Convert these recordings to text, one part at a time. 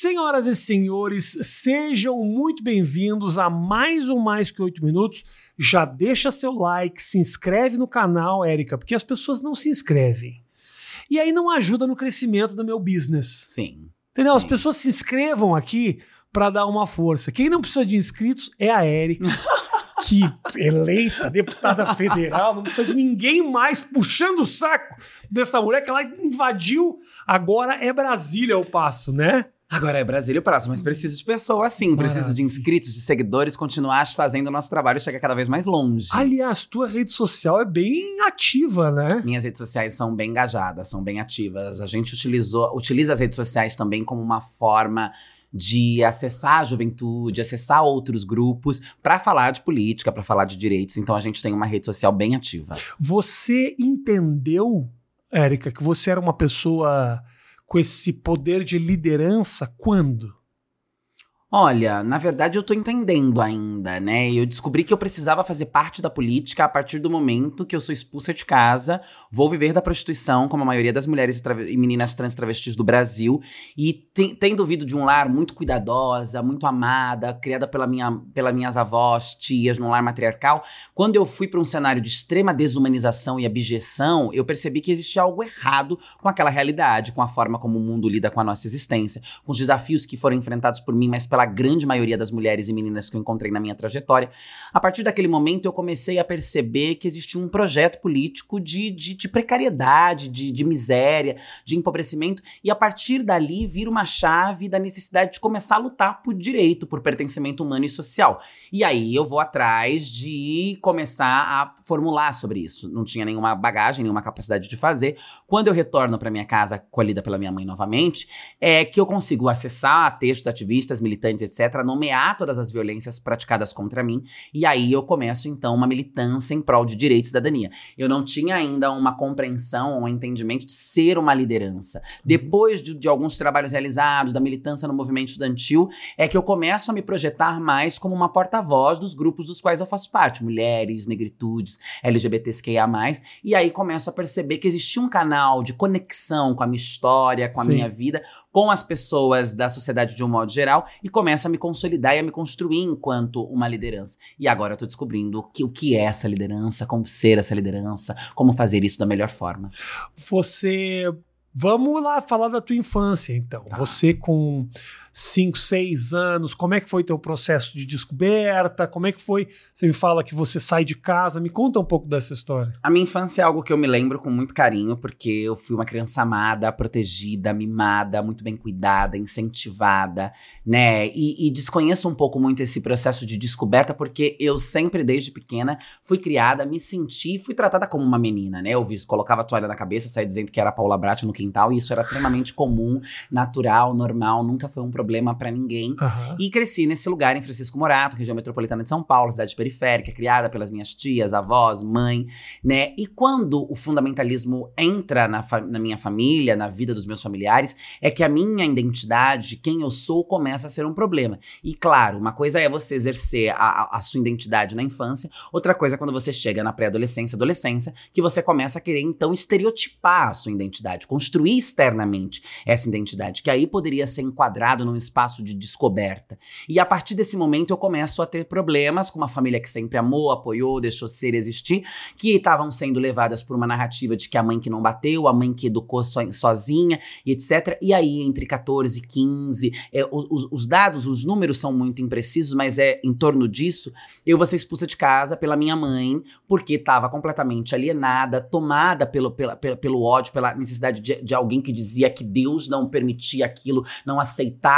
Senhoras e senhores, sejam muito bem-vindos a mais um Mais Que Oito Minutos. Já deixa seu like, se inscreve no canal, Érica, porque as pessoas não se inscrevem. E aí não ajuda no crescimento do meu business. Sim. Entendeu? As pessoas se inscrevam aqui para dar uma força. Quem não precisa de inscritos é a Érica. que eleita deputada federal, não precisa de ninguém mais puxando o saco dessa mulher que ela invadiu. Agora é Brasília o passo, né? Agora é Brasília o próximo, mas preciso de pessoas sim, preciso de inscritos, de seguidores, continuar fazendo o nosso trabalho chegar cada vez mais longe. Aliás, tua rede social é bem ativa, né? Minhas redes sociais são bem engajadas, são bem ativas. A gente utilizou, utiliza as redes sociais também como uma forma de acessar a juventude, acessar outros grupos para falar de política, para falar de direitos. Então a gente tem uma rede social bem ativa. Você entendeu, Érica, que você era uma pessoa com esse poder de liderança quando? Olha, na verdade eu tô entendendo ainda, né? Eu descobri que eu precisava fazer parte da política a partir do momento que eu sou expulsa de casa, vou viver da prostituição, como a maioria das mulheres e, meninas trans travestis do Brasil, e tendo vindo de um lar muito cuidadosa, muito amada, criada pela minha, pelas minhas avós, tias, num lar matriarcal, quando eu fui para um cenário de extrema desumanização e abjeção, eu percebi que existia algo errado com aquela realidade, com a forma como o mundo lida com a nossa existência, com os desafios que foram enfrentados por mim, mas pela pela grande maioria das mulheres e meninas que eu encontrei na minha trajetória. A partir daquele momento, eu comecei a perceber que existia um projeto político de, de, de precariedade, de, de miséria, de empobrecimento, e a partir dali vira uma chave da necessidade de começar a lutar por direito, por pertencimento humano e social. E aí eu vou atrás de começar a formular sobre isso. Não tinha nenhuma bagagem, nenhuma capacidade de fazer. Quando eu retorno para minha casa, colhida pela minha mãe novamente, é que eu consigo acessar textos ativistas, militantes militantes, etc., nomear todas as violências praticadas contra mim. E aí eu começo, então, uma militância em prol de direito e cidadania. Eu não tinha ainda uma compreensão, um entendimento de ser uma liderança. Uhum. Depois de, de alguns trabalhos realizados, da militância no movimento estudantil, é que eu começo a me projetar mais como uma porta-voz dos grupos dos quais eu faço parte, mulheres, negritudes, LGBTQIA+, e aí começo a perceber que existia um canal de conexão com a minha história, com a Sim. minha vida, com as pessoas da sociedade de um modo geral, e começa a me consolidar e a me construir enquanto uma liderança. E agora eu tô descobrindo que, o que é essa liderança, como ser essa liderança, como fazer isso da melhor forma. Você. Vamos lá falar da tua infância, então. Tá. Você com 5, 6 anos? Como é que foi teu processo de descoberta? Como é que foi? Você me fala que você sai de casa, me conta um pouco dessa história. A minha infância é algo que eu me lembro com muito carinho, porque eu fui uma criança amada, protegida, mimada, muito bem cuidada, incentivada, né? E, e desconheço um pouco muito esse processo de descoberta, porque eu sempre, desde pequena, fui criada, me senti, fui tratada como uma menina, né? Eu colocava a toalha na cabeça, saía dizendo que era Paula Brat no quintal, e isso era extremamente comum, natural, normal, nunca foi um problema para ninguém. Uhum. E cresci nesse lugar em Francisco Morato, região metropolitana de São Paulo, cidade periférica, criada pelas minhas tias, avós, mãe, né? E quando o fundamentalismo entra na, na minha família, na vida dos meus familiares, é que a minha identidade, quem eu sou, começa a ser um problema. E claro, uma coisa é você exercer a, a sua identidade na infância, outra coisa é quando você chega na pré-adolescência, adolescência, que você começa a querer então estereotipar a sua identidade, construir externamente essa identidade, que aí poderia ser enquadrado num espaço de descoberta. E a partir desse momento eu começo a ter problemas com uma família que sempre amou, apoiou, deixou ser existir, que estavam sendo levadas por uma narrativa de que a mãe que não bateu, a mãe que educou so, sozinha e etc. E aí, entre 14 e 15, é, os, os dados, os números são muito imprecisos, mas é em torno disso, eu vou ser expulsa de casa pela minha mãe, porque estava completamente alienada, tomada pelo, pela, pela, pelo ódio, pela necessidade de, de alguém que dizia que Deus não permitia aquilo, não aceitava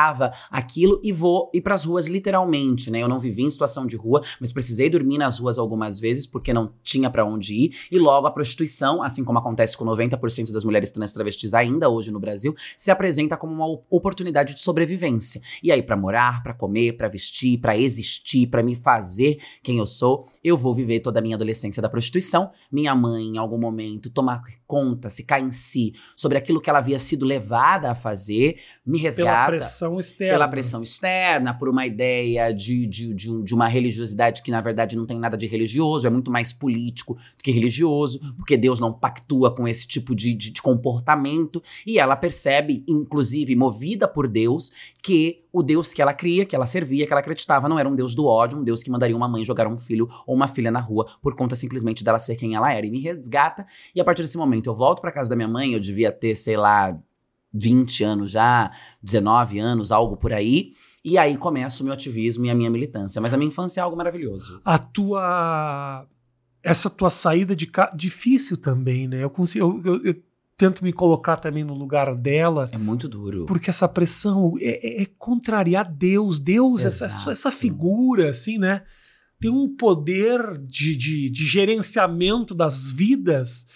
aquilo e vou ir para as ruas literalmente, né? Eu não vivi em situação de rua, mas precisei dormir nas ruas algumas vezes porque não tinha para onde ir. E logo a prostituição, assim como acontece com 90% das mulheres trans travestis ainda hoje no Brasil, se apresenta como uma oportunidade de sobrevivência. E aí para morar, para comer, para vestir, para existir, para me fazer quem eu sou, eu vou viver toda a minha adolescência da prostituição. Minha mãe, em algum momento, tomar conta, se cai em si sobre aquilo que ela havia sido levada a fazer, me resgata. Pela pressão externa. Pela pressão externa, por uma ideia de, de, de, um- de uma religiosidade que, na verdade, não tem nada de religioso, é muito mais político do que religioso, porque Deus não pactua com esse tipo de, de, de comportamento. E ela percebe, inclusive, movida por Deus, que o Deus que ela cria, que ela servia, que ela acreditava, não era um Deus do ódio, um Deus que mandaria uma mãe jogar um filho ou uma filha na rua por conta simplesmente dela ser quem ela era. E me resgata. E a partir desse momento eu volto pra casa da minha mãe, eu devia ter, sei lá, 20 anos já, 19 anos, algo por aí. E aí começa o meu ativismo e a minha militância. Mas a minha infância é algo maravilhoso. A tua. Essa tua saída de casa. Difícil também, né? Eu, consigo, eu, eu- eu tento me colocar também no lugar dela. É muito duro. Porque essa pressão é, é- é contrariar Deus. Deus, essa, essa figura, assim, né? Tem um poder de, de, de gerenciamento das vidas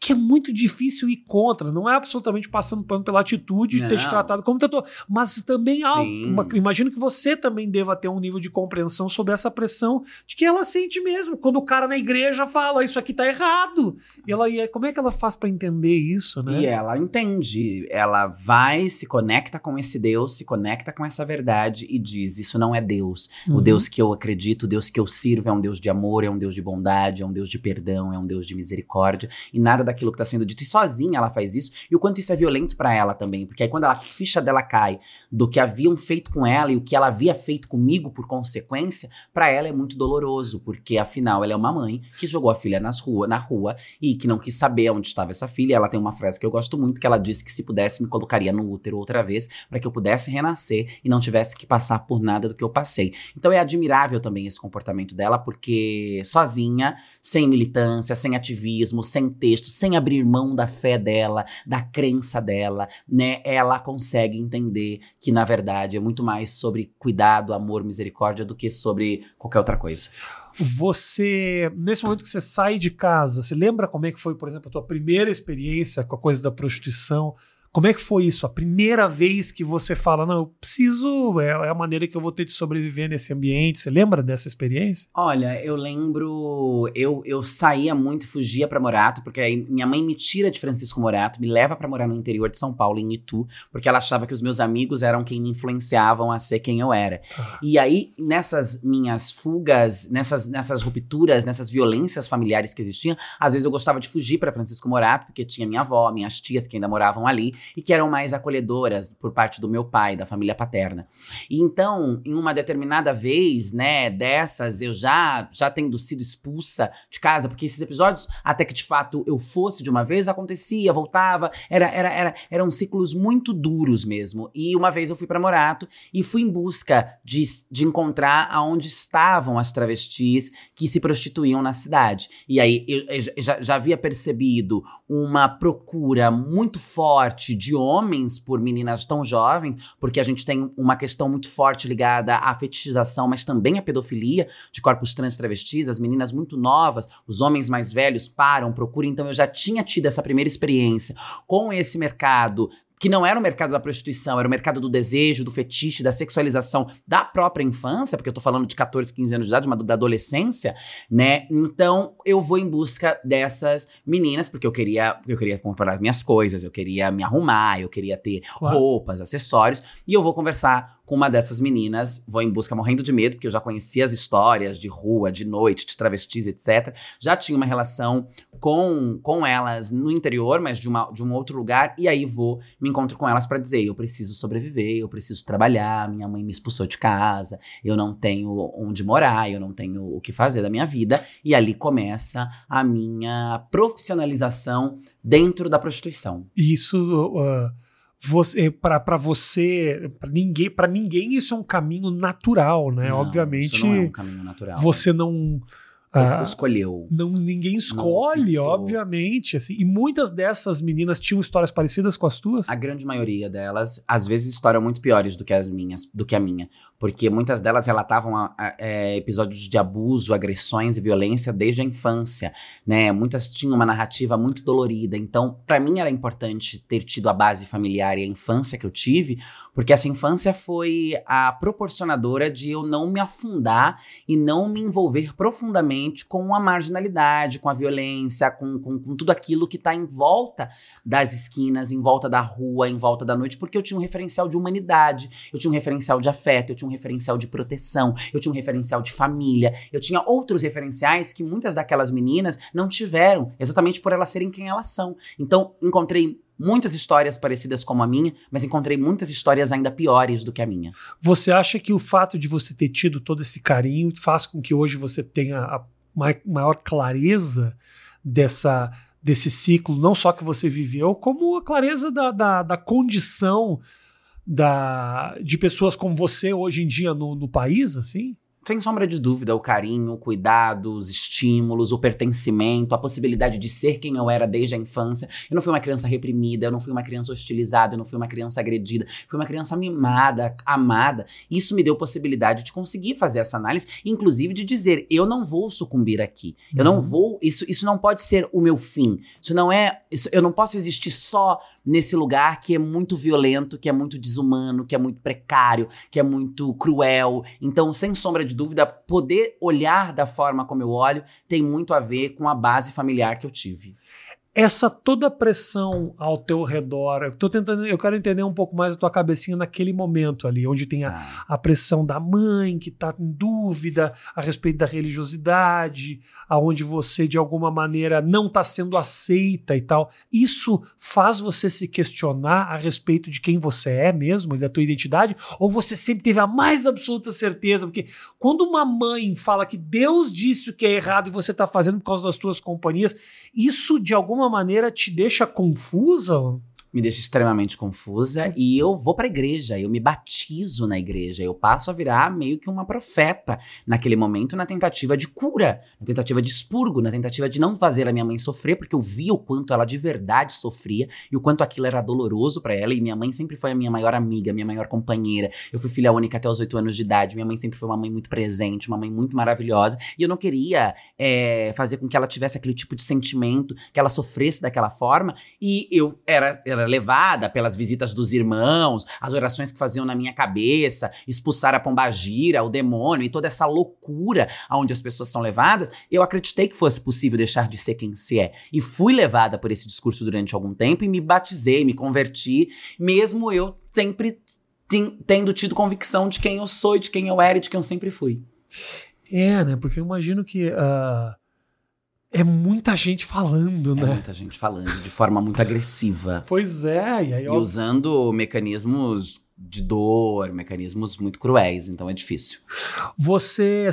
que é muito difícil ir contra. Não é absolutamente passando pano pela atitude de ter te tratado como tratou. Mas também há. Uma- imagino que você também deva ter um nível de compreensão sobre essa pressão de que ela sente mesmo. Quando o cara na igreja fala, isso aqui tá errado. E ela, e como é que ela faz pra entender isso, né? E ela entende, ela vai, se conecta com esse Deus, se conecta com essa verdade e diz: Isso não é Deus. O Uhum. Deus que eu acredito, o Deus que eu sirvo é um Deus de amor, é um Deus de bondade, é um Deus de perdão, é um Deus de misericórdia. E nada daquilo que está sendo dito. E sozinha ela faz isso. E o quanto isso é violento para ela também. Porque aí quando a ficha dela cai do que haviam feito com ela e o que ela havia feito comigo por consequência, para ela é muito doloroso. Porque afinal ela é uma mãe que jogou a filha nas rua, na rua e que não quis saber onde estava essa filha. Ela tem uma frase que eu gosto muito, que ela disse que se pudesse me colocaria no útero outra vez para que eu pudesse renascer e não tivesse que passar por nada do que eu passei. Então é admirável também esse comportamento dela, porque sozinha, sem militância, sem ativismo, sem texto, sem abrir mão da fé dela, da crença dela, né? Ela consegue entender que na verdade é muito mais sobre cuidado, amor, misericórdia do que sobre qualquer outra coisa. Você, nesse momento que você sai de casa, você lembra como é que foi, por exemplo, a tua primeira experiência com a coisa da prostituição? Como é que foi isso? A primeira vez que você fala, não, eu preciso, é, é a maneira que eu vou ter de sobreviver nesse ambiente. Você lembra dessa experiência? Olha, eu lembro, eu, eu saía muito, fugia pra Morato, porque aí minha mãe me tira de Francisco Morato, me leva pra morar no interior de São Paulo, em Itu, porque ela achava que os meus amigos eram quem me influenciavam a ser quem eu era. E aí, nessas minhas fugas, nessas, nessas rupturas, nessas violências familiares que existiam, às vezes eu gostava de fugir para Francisco Morato, porque tinha minha avó, minhas tias que ainda moravam ali e que eram mais acolhedoras por parte do meu pai, da família paterna. E então, em uma determinada vez, né, dessas, eu já, já tendo sido expulsa de casa, porque esses episódios, até que de fato eu fosse de uma vez, acontecia, voltava, era, era, era, eram ciclos muito duros mesmo. E uma vez eu fui para Morato e fui em busca de, de encontrar aonde estavam as travestis que se prostituíam na cidade. E aí eu, eu já, já havia percebido uma procura muito forte de homens por meninas tão jovens, porque a gente tem uma questão muito forte ligada à fetichização, mas também à pedofilia de corpos trans travestis, as meninas muito novas, os homens mais velhos param, procuram. Então eu já tinha tido essa primeira experiência com esse mercado que não era o mercado da prostituição, era o mercado do desejo, do fetiche, da sexualização da própria infância, porque eu tô falando de 14, 15 anos de idade, uma da adolescência, né? Então, eu vou em busca dessas meninas, porque eu queria, eu queria comprar minhas coisas, eu queria me arrumar, eu queria ter Claro. roupas, acessórios, e eu vou conversar com uma dessas meninas, vou em busca morrendo de medo, porque eu já conhecia as histórias de rua, de noite, de travestis, etc. Já tinha uma relação com, com elas no interior, mas de, uma, de um outro lugar, e aí vou, me encontro com elas pra dizer: eu preciso sobreviver, eu preciso trabalhar, minha mãe me expulsou de casa, eu não tenho onde morar, eu não tenho o que fazer da minha vida, e ali começa a minha profissionalização dentro da prostituição. Isso, uh, você, para você, para ninguém, para ninguém isso é um caminho natural, né? Não, Obviamente, não é um caminho natural. você não. Ah, escolheu. não ninguém escolhe, optou. obviamente, assim. E muitas dessas meninas tinham histórias parecidas com as tuas? A grande maioria delas, às vezes, histórias muito piores do que as minhas, do que a minha. Porque muitas delas relatavam a- a- é, episódios de abuso, agressões e violência desde a infância, né? Muitas tinham uma narrativa muito dolorida. Então, pra mim era importante ter tido a base familiar e a infância que eu tive, porque essa infância foi a proporcionadora de eu não me afundar e não me envolver profundamente com a marginalidade, com a violência, com, com, com tudo aquilo que está em volta das esquinas, em volta da rua, em volta da noite, porque eu tinha um referencial de humanidade, eu tinha um referencial de afeto, eu tinha um referencial de proteção, eu tinha um referencial de família, eu tinha outros referenciais que muitas daquelas meninas não tiveram, exatamente por elas serem quem elas são. Então, encontrei muitas histórias parecidas com a minha, mas encontrei muitas histórias ainda piores do que a minha. Você acha que o fato de você ter tido todo esse carinho faz com que hoje você tenha a maior clareza dessa desse ciclo, não só que você viveu, como a clareza da, da, da condição da, de pessoas como você hoje em dia no, no país, assim? Sem sombra de dúvida, o carinho, o cuidado, os estímulos, o pertencimento, a possibilidade de ser quem eu era desde a infância. Eu não fui uma criança reprimida, eu não fui uma criança hostilizada, eu não fui uma criança agredida. Fui uma criança mimada, amada. Isso me deu possibilidade de conseguir fazer essa análise, inclusive de dizer: eu não vou sucumbir aqui. Eu não uhum. vou. Isso, isso não pode ser o meu fim. Isso não é. Isso, eu não posso existir só nesse lugar que é muito violento, que é muito desumano, que é muito precário, que é muito cruel. Então, sem sombra de dúvida, poder olhar da forma como eu olho tem muito a ver com a base familiar que eu tive essa toda pressão ao teu redor, eu tô tentando, eu quero entender um pouco mais a tua cabecinha naquele momento ali, onde tem a, ah. a pressão da mãe que está em dúvida a respeito da religiosidade, aonde você de alguma maneira não está sendo aceita e tal. Isso faz você se questionar a respeito de quem você é mesmo, da tua identidade, ou você sempre teve a mais absoluta certeza, porque quando uma mãe fala que Deus disse o que é errado e você está fazendo por causa das tuas companhias, isso de alguma maneira te deixa confusa? Me deixa extremamente confusa e eu vou para a igreja, eu me batizo na igreja, eu passo a virar meio que uma profeta naquele momento na tentativa de cura, na tentativa de expurgo, na tentativa de não fazer a minha mãe sofrer, porque eu vi o quanto ela de verdade sofria e o quanto aquilo era doloroso para ela e minha mãe sempre foi a minha maior amiga, minha maior companheira. Eu fui filha única até os oito anos de idade, minha mãe sempre foi uma mãe muito presente, uma mãe muito maravilhosa e eu não queria é, fazer com que ela tivesse aquele tipo de sentimento, que ela sofresse daquela forma e eu era, era era levada pelas visitas dos irmãos, as orações que faziam na minha cabeça, expulsar a pombagira, o demônio e toda essa loucura aonde as pessoas são levadas, eu acreditei que fosse possível deixar de ser quem se é. E fui levada por esse discurso durante algum tempo e me batizei, me converti, mesmo eu sempre tendo tido convicção de quem eu sou, de quem eu era e de quem eu sempre fui. É, né? Porque eu imagino que uh, é muita gente falando, é né? muita gente falando de forma muito agressiva. Pois é, e aí. E usando mecanismos de dor, mecanismos muito cruéis, então é difícil. Você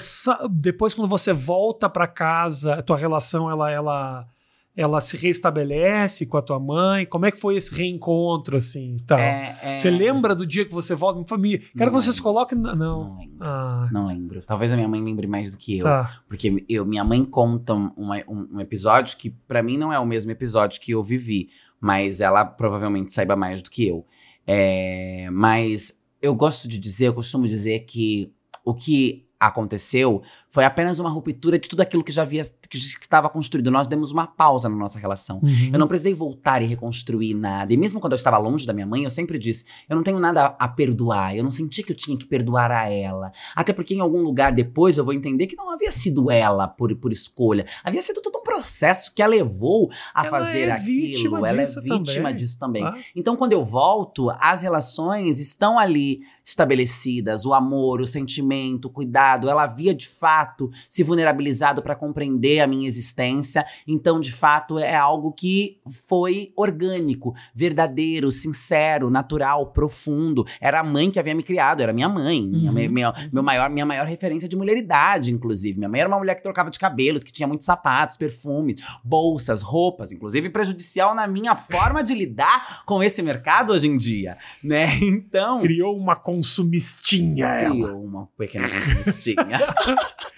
depois quando você volta para casa, a tua relação ela ela ela se restabelece com a tua mãe? Como é que foi esse reencontro, assim? Tal? É, é... Você lembra do dia que você volta? Minha família. Quero não que você se coloque. Não, não lembro. Ah. Não lembro. Talvez a minha mãe lembre mais do que eu. Tá. Porque eu, minha mãe conta um, um, um episódio que, para mim, não é o mesmo episódio que eu vivi. Mas ela provavelmente saiba mais do que eu. É, mas eu gosto de dizer, eu costumo dizer que o que aconteceu foi apenas uma ruptura de tudo aquilo que já havia que estava construído. Nós demos uma pausa na nossa relação. Uhum. Eu não precisei voltar e reconstruir nada. E mesmo quando eu estava longe da minha mãe, eu sempre disse: eu não tenho nada a perdoar. Eu não senti que eu tinha que perdoar a ela. Até porque em algum lugar depois eu vou entender que não havia sido ela por, por escolha. Havia sido todo um processo que a levou a ela fazer é aquilo. Ela é vítima também. disso também. Ah. Então, quando eu volto, as relações estão ali estabelecidas: o amor, o sentimento, o cuidado. Ela havia de fato fato se vulnerabilizado para compreender a minha existência. Então, de fato, é algo que foi orgânico, verdadeiro, sincero, natural, profundo. Era a mãe que havia me criado, era minha mãe, uhum. minha, minha, meu maior, minha maior referência de mulheridade, inclusive. Minha mãe era uma mulher que trocava de cabelos, que tinha muitos sapatos, perfumes, bolsas, roupas, inclusive prejudicial na minha forma de lidar com esse mercado hoje em dia, né? Então... Criou uma consumistinha Criou ela. uma pequena consumistinha.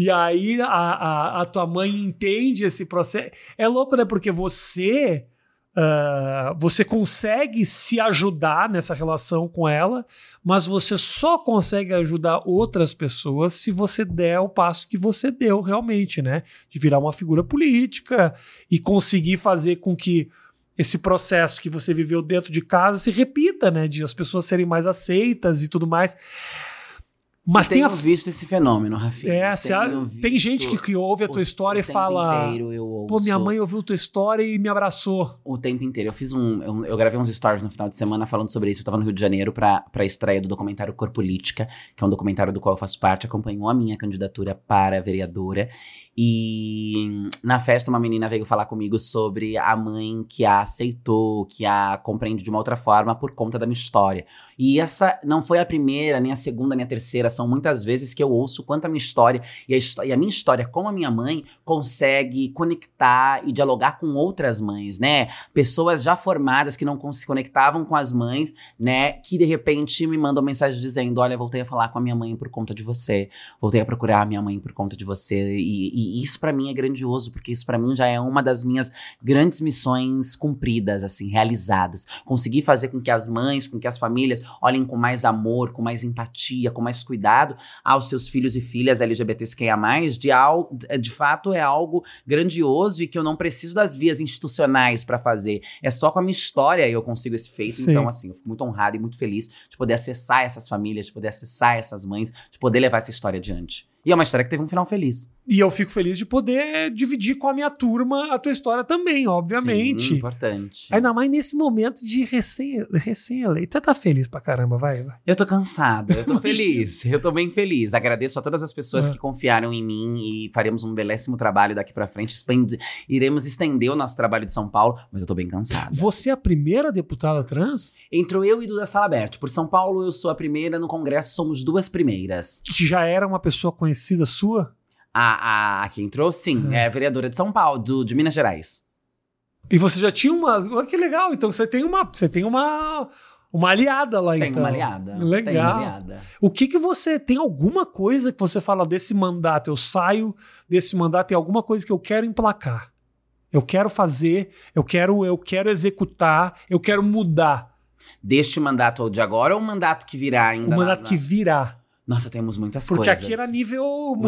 E aí a, a, a, tua mãe entende esse processo. É louco, né? Porque você. Uh, você consegue se ajudar nessa relação com ela, mas você só consegue ajudar outras pessoas se você der o passo que você deu realmente, né? De virar uma figura política e conseguir fazer com que esse processo que você viveu dentro de casa se repita, né? De as pessoas serem mais aceitas e tudo mais Mas tenho tem a. visto esse fenômeno, Rafinha. É, a- tem gente que, que ouve a tua história e fala. inteiro eu Pô, minha ouço- mãe ouviu tua história e me abraçou. o tempo inteiro. Eu fiz um. Eu, eu gravei uns stories no final de semana falando sobre isso. Eu tava no Rio de Janeiro pra, pra estreia do documentário Corpolítica, que é um documentário do qual eu faço parte, acompanhou a minha candidatura para vereadora. E na festa, uma menina veio falar comigo sobre a mãe que a aceitou, que a compreende de uma outra forma por conta da minha história. E essa não foi a primeira, nem a segunda, nem a terceira. São muitas vezes que eu ouço quanto a minha história e a, e a minha história, como a minha mãe, consegue conectar e dialogar com outras mães, né? Pessoas já formadas que não se conectavam com as mães, né? Que de repente me mandam mensagem dizendo: Olha, voltei a falar com a minha mãe por conta de você, voltei a procurar a minha mãe por conta de você. E, e isso pra mim é grandioso, porque isso pra mim já é uma das minhas grandes missões cumpridas, assim, realizadas. Conseguir fazer com que as mães, com que as famílias olhem com mais amor, com mais empatia, com mais cuidado aos seus filhos e filhas LGBTs quem a mais, de, al, de fato é algo grandioso e que eu não preciso das vias institucionais pra fazer. É só com a minha história eu consigo esse feito. Sim. Então, assim, eu fico muito honrado e muito feliz de poder acessar essas famílias, de poder acessar essas mães, de poder levar essa história adiante. E é uma história que teve um final feliz. E eu fico feliz de poder dividir com a minha turma a tua história também, Sim, obviamente. importante. Ainda mais nesse momento de recém- recém-eleito. Você tá feliz pra caramba, vai, vai. Eu tô cansada, eu tô feliz, eu tô bem feliz. Agradeço a todas as pessoas É. que confiaram em mim e faremos um belíssimo trabalho daqui pra frente. Iremos estender o nosso trabalho de São Paulo, mas eu tô bem cansada. Você é a primeira deputada trans Entrou eu e Duda Salabert. Por São Paulo, eu sou a primeira, no Congresso somos duas primeiras. que já era uma pessoa conhecida sua? A, a, a que entrou, sim, é. a vereadora de São Paulo, do, de Minas Gerais. E você já tinha uma. Olha que legal. Então você tem uma. Você tem uma. Uma aliada lá, Tem então. uma aliada. Legal. Tem uma aliada. O que que você tem alguma coisa que você fala desse mandato? Eu saio desse mandato tem alguma coisa que eu quero emplacar. Eu quero fazer, eu quero, eu quero executar, eu quero mudar Deste mandato de agora ou o mandato que virá ainda? o na- mandato na- que virá. Nossa, temos muitas Porque coisas. aqui era nível municipal,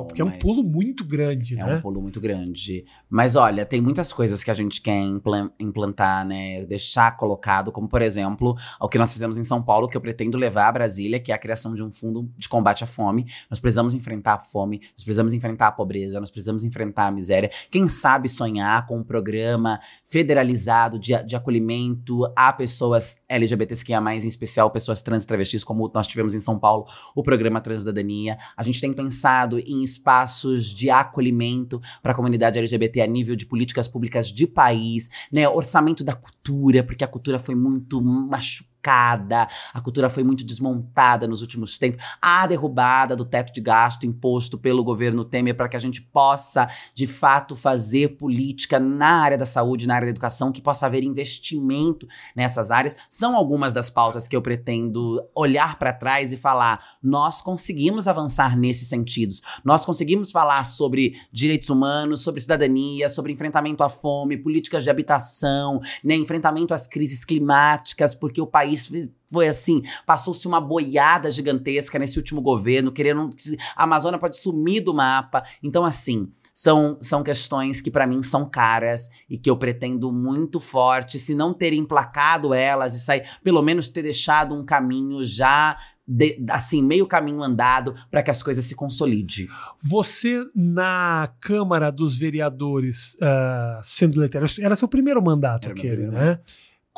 Municipal, porque é um pulo muito grande, É né? um pulo muito grande. Mas olha, tem muitas coisas que a gente quer implan- implantar, né? Deixar colocado, como por exemplo, o que nós fizemos em São Paulo, que eu pretendo levar a Brasília, que é a criação de um fundo de combate à fome. Nós precisamos enfrentar a fome, nós precisamos enfrentar a pobreza, nós precisamos enfrentar a miséria. Quem sabe sonhar com um programa federalizado de, de acolhimento a pessoas LGBTQIA+, em especial pessoas trans e travestis, como nós tivemos em São Paulo, o programa Transdadania. A gente tem pensado em espaços de acolhimento para a comunidade LGBT a nível de políticas públicas de país, né? Orçamento da cultura, porque a cultura foi muito machucada, a cultura foi muito desmontada nos últimos tempos. A derrubada do teto de gasto imposto pelo governo Temer para que a gente possa, de fato, fazer política na área da saúde, na área da educação, que possa haver investimento nessas áreas, são algumas das pautas que eu pretendo olhar para trás e falar: nós conseguimos avançar nesses sentidos. Nós conseguimos falar sobre direitos humanos, sobre cidadania, sobre enfrentamento à fome, políticas de habitação, né, enfrentamento às crises climáticas, porque o país foi assim, passou-se uma boiada gigantesca nesse último governo, querendo que a Amazônia pode sumir do mapa. Então, assim, são, são questões que para mim são caras e que eu pretendo muito forte, se não ter emplacado elas e sair, pelo menos ter deixado um caminho já de- assim, meio caminho andado para que as coisas se consolidem. Você, na Câmara dos Vereadores, ah, sendo eleito, era seu primeiro mandato Era aquele, primeiro né?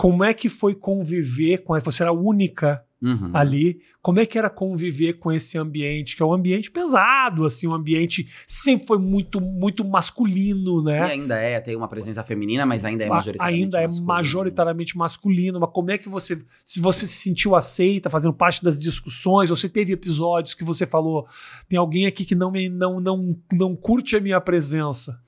Como é que foi conviver com. Você era a única Uhum. ali. Como é que era conviver com esse ambiente, que é um ambiente pesado, assim, um ambiente sempre foi muito, muito masculino, E né? ainda é, tem uma presença feminina, mas ainda é majoritariamente ainda é masculino. majoritariamente masculino, mas como é que você, se você se sentiu aceita, fazendo parte das discussões, ou você teve episódios que você falou, tem alguém aqui que não me, não, não, não curte a minha presença.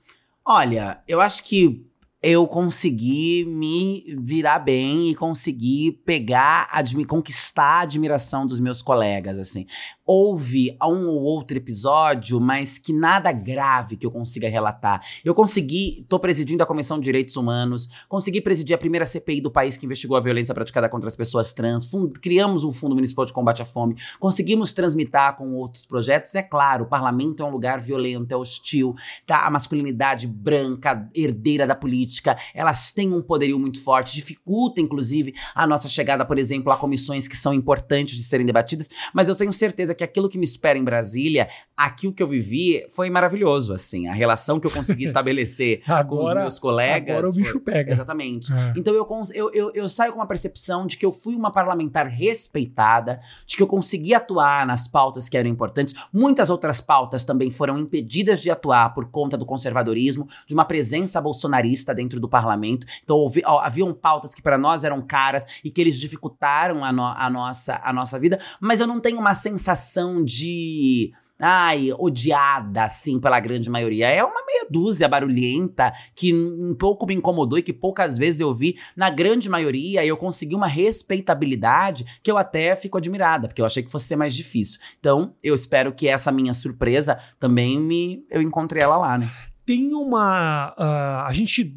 Olha, eu acho que eu consegui me virar bem e consegui pegar, conquistar a admiração dos meus colegas, assim. Houve um ou outro episódio, mas que nada grave que eu consiga relatar. Eu consegui, tô presidindo a Comissão de Direitos Humanos, consegui presidir a primeira CPI do país que investigou a violência praticada contra as pessoas trans, criamos um Fundo Municipal de Combate à Fome, conseguimos transmitir com outros projetos. É claro, o parlamento é um lugar violento, é hostil, tá? A masculinidade branca, herdeira da política, elas têm um poderio muito forte, dificulta, inclusive, a nossa chegada, por exemplo, a comissões que são importantes de serem debatidas, mas eu tenho certeza certeza que aquilo que me espera em Brasília, aquilo que eu vivi, foi maravilhoso, assim. A relação que eu consegui estabelecer Agora, com os meus colegas. agora o bicho foi- pega. Exatamente. É. Então eu, eu, eu, eu saio com uma percepção de que eu fui uma parlamentar respeitada, de que eu consegui atuar nas pautas que eram importantes. Muitas outras pautas também foram impedidas de atuar por conta do conservadorismo, de uma presença bolsonarista dentro do parlamento. Então houve, ó, haviam pautas que para nós eram caras e que eles dificultaram a, no- a nossa, a nossa vida, mas eu não tenho uma sensação de. Ai, odiada, assim, pela grande maioria. É uma meia dúzia barulhenta que um pouco me incomodou e que poucas vezes eu vi. Na grande maioria, eu consegui uma respeitabilidade que eu até fico admirada, porque eu achei que fosse ser mais difícil. Então, eu espero que essa minha surpresa também me. Eu encontrei ela lá, né? Tem uma. ah, a gente.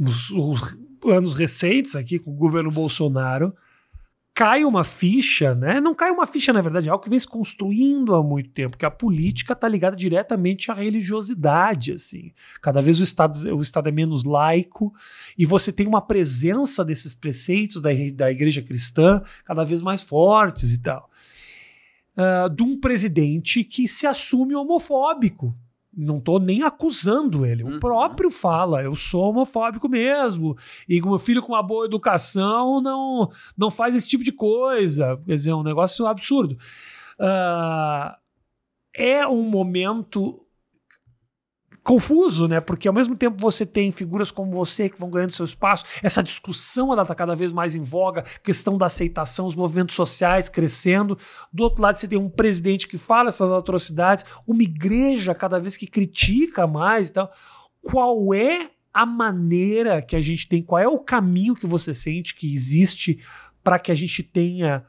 Os, os anos recentes aqui com o governo Bolsonaro. Cai uma ficha, né? Não cai uma ficha, na verdade, é algo que vem se construindo há muito tempo, que a política está ligada diretamente à religiosidade, assim. Cada vez o Estado, o Estado é menos laico e você tem uma presença desses preceitos da, da igreja cristã cada vez mais fortes e tal. Ah, de um presidente que se assume homofóbico. Não tô nem acusando ele. Uhum. O próprio fala, eu sou homofóbico mesmo. E o meu filho com uma boa educação não, não faz esse tipo de coisa. Quer dizer, é um negócio absurdo. Ah, é um momento confuso, né? Porque ao mesmo tempo você tem figuras como você que vão ganhando seu espaço, essa discussão ela está cada vez mais em voga, questão da aceitação, os movimentos sociais crescendo. Do outro lado você tem um presidente que fala essas atrocidades, uma igreja cada vez que critica mais e tal. Qual é a maneira que a gente tem, qual é o caminho que você sente que existe para que a gente tenha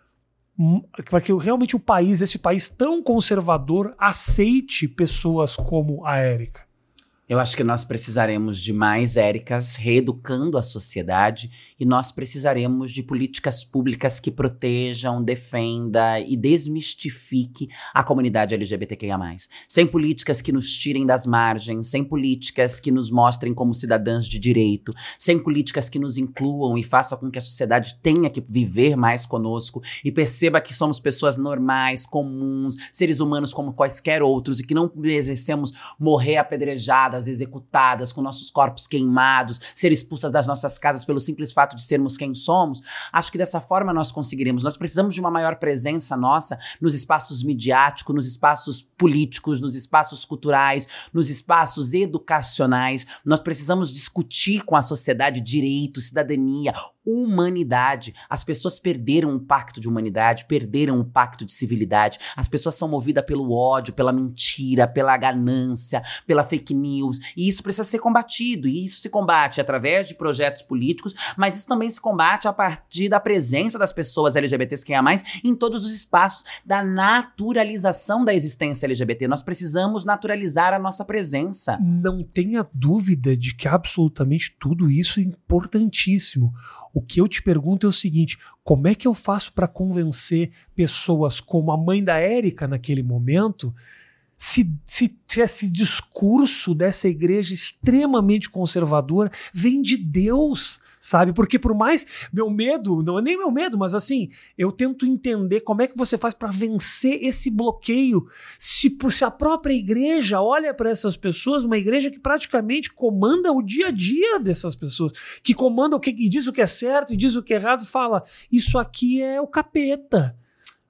para que realmente o país, esse país tão conservador, aceite pessoas como a Érica? Eu acho que nós precisaremos de mais Éricas reeducando a sociedade e nós precisaremos de políticas públicas que protejam, defenda e desmistifique a comunidade LGBTQIA+. Sem políticas que nos tirem das margens, sem políticas que nos mostrem como cidadãs de direito, sem políticas que nos incluam e façam com que a sociedade tenha que viver mais conosco e perceba que somos pessoas normais, comuns, seres humanos como quaisquer outros e que não merecemos morrer apedrejadas, executadas, com nossos corpos queimados, ser expulsas das nossas casas pelo simples fato de sermos quem somos, acho que dessa forma nós conseguiremos. Nós precisamos de uma maior presença nossa nos espaços midiáticos, nos espaços políticos, nos espaços culturais, nos espaços educacionais. Nós precisamos discutir com a sociedade direito, cidadania, humanidade. As pessoas perderam o pacto de humanidade, perderam o pacto de civilidade. As pessoas são movidas pelo ódio, pela mentira, pela ganância, pela fake news. E isso precisa ser combatido. E isso se combate através de projetos políticos, mas isso também se combate a partir da presença das pessoas LGBTs em todos os espaços, da naturalização da existência LGBT. Nós precisamos naturalizar a nossa presença. Não tenha dúvida de que absolutamente tudo isso é importantíssimo. O que eu te pergunto é o seguinte: como é que eu faço para convencer pessoas como a mãe da Érica naquele momento? Se, se, se esse discurso dessa igreja extremamente conservadora vem de Deus, sabe? Porque por mais meu medo, não é nem meu medo, mas assim, eu tento entender como é que você faz para vencer esse bloqueio. Se, se a própria igreja olha para essas pessoas, uma igreja que praticamente comanda o dia a dia dessas pessoas, que comanda o que e diz o que é certo e diz o que é errado, fala: isso aqui é o capeta.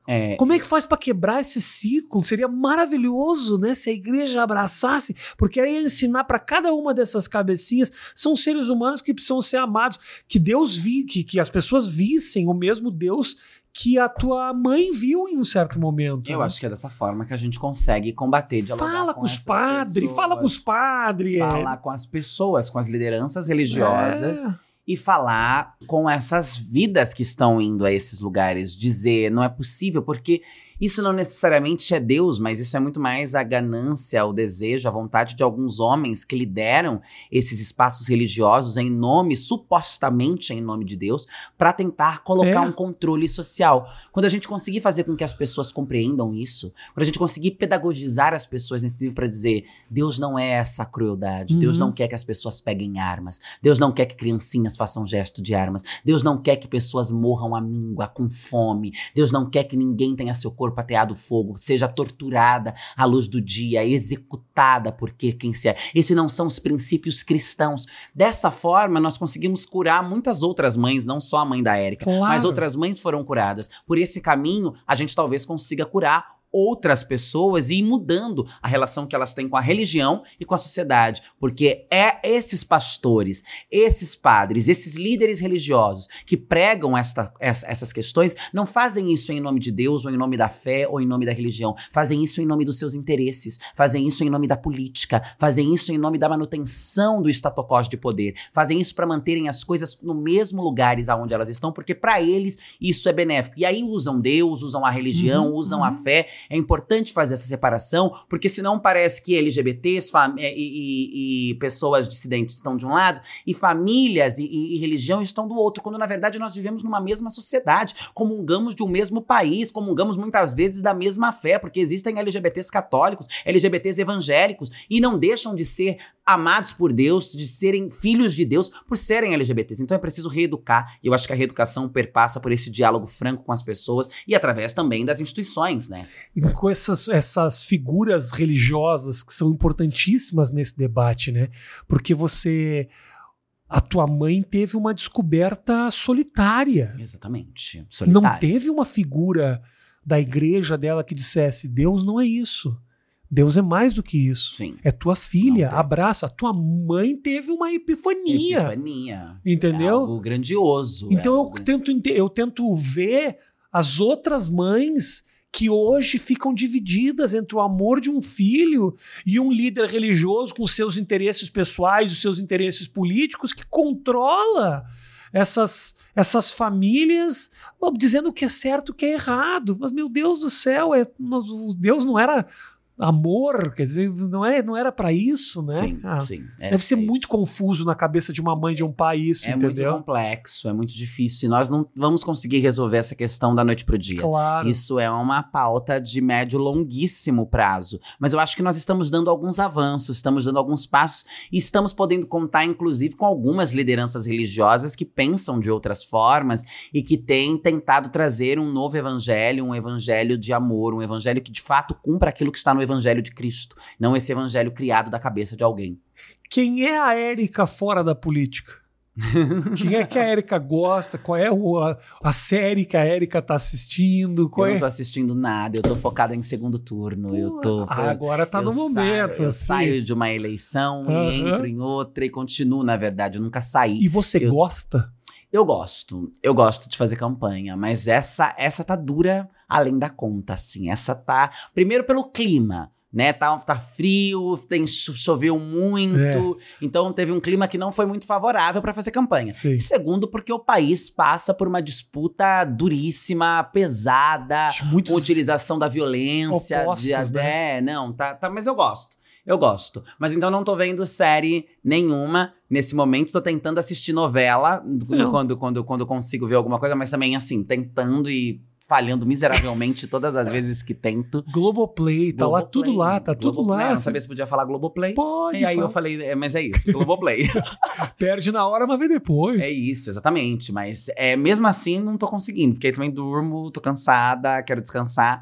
É, Como é que faz para quebrar esse ciclo? Seria maravilhoso, né, se a igreja abraçasse, porque aí ia ensinar para cada uma dessas cabecinhas, são seres humanos que precisam ser amados, que Deus vi, que, que as pessoas vissem o mesmo Deus que a tua mãe viu em um certo momento. eu né? acho que é dessa forma que a gente consegue combater, dialogar Fala com, os essas padres, fala com os padres. Falar com as pessoas, com as lideranças religiosas. É. e falar com essas vidas que estão indo a esses lugares, dizer não é possível, porque isso não necessariamente é Deus, mas isso é muito mais a ganância, o desejo, a vontade de alguns homens que lideram esses espaços religiosos em nome, supostamente em nome de Deus, para tentar colocar É. um controle social. Quando a gente conseguir fazer com que as pessoas compreendam isso, quando a gente conseguir pedagogizar as pessoas nesse livro para dizer Deus não é essa crueldade, Deus Uhum. não quer que as pessoas peguem armas, Deus não quer que criancinhas façam gesto de armas, Deus não quer que pessoas morram à míngua, com fome, Deus não quer que ninguém tenha seu corpo corpo ateado fogo, seja torturada à luz do dia, executada porque quem se é. Esses não são os princípios cristãos. Dessa forma, nós conseguimos curar muitas outras mães, não só a mãe da Érica, Claro. mas outras mães foram curadas. Por esse caminho, a gente talvez consiga curar outras pessoas e ir mudando a relação que elas têm com a religião e com a sociedade, porque é esses pastores, esses padres, esses líderes religiosos que pregam esta, essa- essas questões não fazem isso em nome de Deus ou em nome da fé ou em nome da religião, fazem isso em nome dos seus interesses, fazem isso em nome da política, fazem isso em nome da manutenção do estatocós de poder, fazem isso para manterem as coisas no mesmo lugares aonde elas estão, porque para eles isso é benéfico. E aí usam Deus, usam a religião, Uhum, usam a uhum. fé. É importante fazer essa separação, porque senão parece que LGBTs fam- e, e- e pessoas dissidentes estão de um lado e famílias e, e- e religião estão do outro, quando na verdade nós vivemos numa mesma sociedade, comungamos de um mesmo país, comungamos muitas vezes da mesma fé, porque existem LGBTs católicos, LGBTs evangélicos e não deixam de ser amados por Deus, de serem filhos de Deus por serem LGBTs. Então é preciso reeducar, e eu acho que a reeducação perpassa por esse diálogo franco com as pessoas e através também das instituições, né? E com essas, essas figuras religiosas que são importantíssimas nesse debate, né? Porque você. A tua mãe teve uma descoberta solitária. Exatamente. Não Solitário. teve uma figura da igreja dela que dissesse: Deus não é isso. Deus é mais do que isso. Sim. É tua filha, abraça. A tua mãe teve uma epifania. Epifania. Entendeu? É algo grandioso. Então é eu algo gran- tento, eu tento ver as outras mães que hoje ficam divididas entre o amor de um filho e um líder religioso com seus interesses pessoais, os seus interesses políticos, que controla essas, essas famílias, bom, dizendo o que é certo e o que é errado. Mas, meu Deus do céu, é, Deus não era amor, quer dizer, não, é, não era para isso, né? Sim, Ah, sim. É- Deve ser é muito isso. confuso na cabeça de uma mãe de um pai isso, É muito entendeu? complexo, é muito difícil. E nós não vamos conseguir resolver essa questão da noite pro dia. Claro. Isso é uma pauta de médio longuíssimo prazo. Mas eu acho que nós estamos dando alguns avanços, estamos dando alguns passos e estamos podendo contar, inclusive, com algumas lideranças religiosas que pensam de outras formas e que têm tentado trazer um novo evangelho, um evangelho de amor, um evangelho que de fato cumpra aquilo que está no evangelho de Cristo, não esse evangelho criado da cabeça de alguém. Quem é a Érica fora da política? Quem é que a Érica gosta? Qual é o- a, a série que a Érica tá assistindo? Qual eu não é? tô assistindo nada, eu tô focada em segundo turno. Eu tô. Ah, agora tá no saio- momento. eu assim. saio de uma eleição e entro em outra e continuo, na verdade. Eu nunca saí. E você Eu- gosta? Eu gosto, eu gosto de fazer campanha, mas essa essa tá dura além da conta, assim. Essa tá. Primeiro pelo clima. Né, tá, tá frio, tem, cho- choveu muito, então teve um clima que não foi muito favorável para fazer campanha. Sei. E segundo, porque o país passa por uma disputa duríssima, pesada, Acho muito com utilização da violência. Opostos, de, né? É, não, tá, tá, mas eu gosto. Eu gosto. Mas então não tô vendo série nenhuma nesse momento. Tô tentando assistir novela Não. quando, quando, quando consigo ver alguma coisa, mas também assim, tentando e falhando miseravelmente todas as vezes que tento. Globoplay, tá lá Globoplay, tudo lá, tá tudo Globoplay. lá. Eu não sabia se podia falar Globoplay. Pode, E aí fala. eu falei, é, mas é isso, Globoplay. perde na hora, mas vê depois. É isso, exatamente. Mas é, mesmo assim, não tô conseguindo, porque aí também durmo, tô cansada, quero descansar.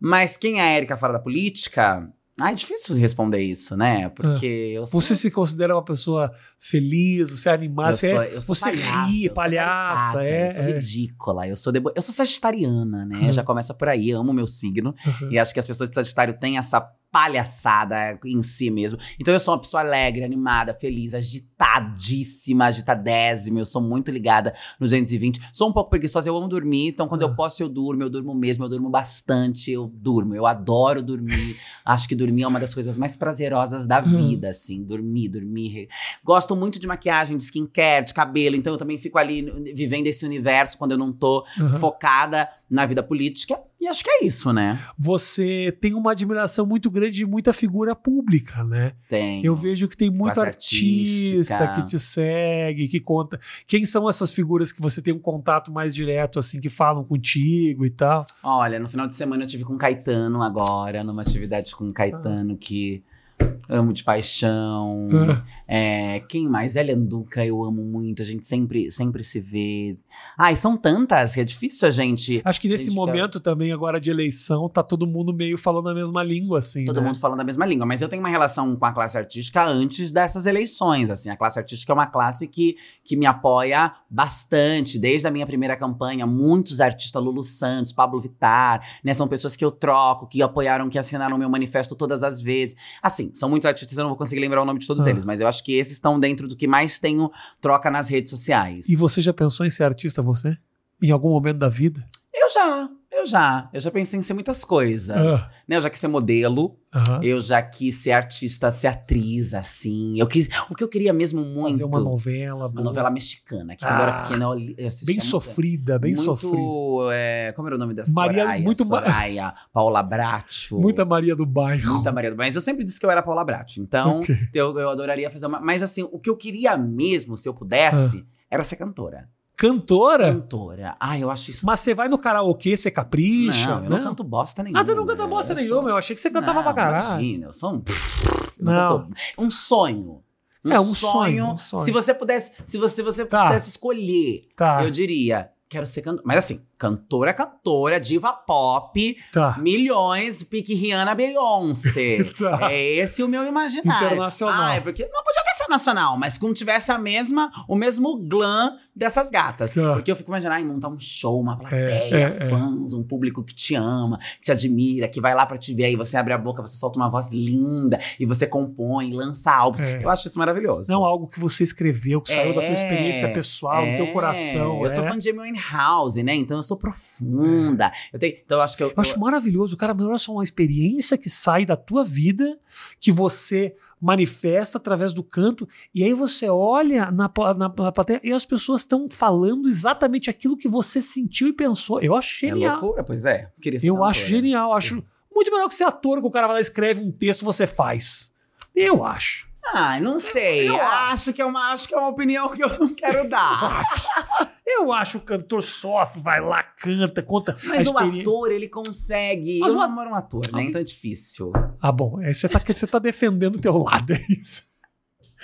Mas quem é a Erika fora da política? Ah, é difícil responder isso, né? Porque eu sou. Você se considera uma pessoa feliz, você é animada, você, sou, é- sou você palhaça, ri, sou palhaça, caricata, é, Eu sou é. ridícula, eu sou, debo... eu sou sagitariana, né? Uhum. Já começa por aí, amo meu signo. Uhum. E acho que as pessoas de Sagitário têm essa palhaçada em si mesmo. Então eu sou uma pessoa alegre, animada, feliz, agitadíssima, agitadésima. Eu sou muito ligada nos 220. Sou um pouco preguiçosa, eu amo dormir. Então quando Ah. eu posso, eu durmo. Eu durmo mesmo, eu durmo bastante. Eu durmo, eu adoro dormir. acho que dormir é uma das coisas mais prazerosas da Uhum. vida, assim. Dormir, dormir. Gosto muito de maquiagem, de skincare, de cabelo. Então eu também fico ali vivendo esse universo quando eu não tô Uhum. focada na vida política. E acho que é isso, né? Você tem uma admiração muito grande de muita figura pública, né? Tem. Eu vejo que tem muito artista artística. que te segue, que conta. Quem são essas figuras que você tem um contato mais direto, assim, que falam contigo e tal? Olha, no final de semana eu tive com o Caetano agora, numa atividade com o Caetano, que amo de paixão. É, quem mais? Elian Duca, eu amo muito. A gente sempre, sempre se vê. Ai, são tantas que é difícil a gente. Acho que nesse momento também, agora de eleição, tá todo mundo meio falando a mesma língua, assim. Todo né? mundo falando a mesma língua, mas eu tenho uma relação com a classe artística antes dessas eleições, assim, a classe artística é uma classe que, que me apoia bastante, desde a minha primeira campanha, muitos artistas, Lulu Santos, Pablo Vittar, né, são pessoas que eu troco, que apoiaram, que assinaram meu manifesto todas as vezes, assim, são muitos artistas, eu não vou conseguir lembrar o nome de todos Ah. eles, mas eu acho que esses estão dentro do que mais tenho troca nas redes sociais. E você já pensou em ser artista, você? Em algum momento da vida? Eu já, eu já, eu já pensei em ser muitas coisas, Ah, né, eu já quis ser modelo, aham. Eu já quis ser artista, ser atriz, assim. Eu quis. O que eu queria mesmo muito. Fazer uma novela. uma boa. novela mexicana, que quando eu era Ah, pequena eu assistia Bem sofrida, bem muito, sofrida. é, como era o nome da Maria- Soraya? muito ma- Soraya, Paula Bracho. Muita Maria do Bairro. Muita Maria do Mas eu sempre disse que eu era Paula Bracho. Então, Ok. eu, eu adoraria fazer uma. Mas assim, o que eu queria mesmo, se eu pudesse, Ah. era ser cantora. Cantora? Cantora. Ai, eu acho isso. Mas você vai no karaokê, você capricha, não, eu né? não canto bosta nenhuma. Ah, você não canta bosta Eu nenhuma, sou- eu achei que você cantava não, pra caralho. Imagina, eu sou um. Não. Não. Um sonho. É, um sonho, um sonho. Se você pudesse, se você, você Tá. pudesse escolher, Tá, eu diria, quero ser cantora. Mas assim, cantora, cantora, diva pop, tá. milhões, pique Rihanna Beyoncé. Tá. É esse o meu imaginário. Internacional. Ah, é porque não podia até ser nacional, mas que não tivesse a mesma, o mesmo glam dessas gatas. Tá. Porque eu fico imaginando, ai, montar um show, uma plateia, É, é, é. fãs, um público que te ama, que te admira, que vai lá pra te ver, aí você abre a boca, você solta uma voz linda, e você compõe, lança álbum. É. Eu acho isso maravilhoso. Não algo que você escreveu, que saiu da tua É, experiência pessoal, do teu é. coração. Eu sou é. fã de Amy Winehouse, né? Então eu sou profunda. Eu tenho, então eu acho que eu, Eu acho maravilhoso, cara, mas olha só, uma experiência que sai da tua vida, que você manifesta através do canto, e aí você olha na, na, na plateia e as pessoas estão falando exatamente aquilo que você sentiu e pensou. Eu acho é genial. loucura, pois é. Queria Eu acho genial, acho muito melhor que ser ator, que o cara vai lá e escreve um texto você faz. Eu acho. Ah, não sei. Eu acho que é uma, acho que é uma opinião que eu não quero dar. Eu acho que o cantor sofre, vai lá, canta, conta. Mas o ator, ele consegue. Mas eu o não namoro um ator, né? Então é difícil. Ah, bom, você tá, você tá defendendo o teu lado, é isso.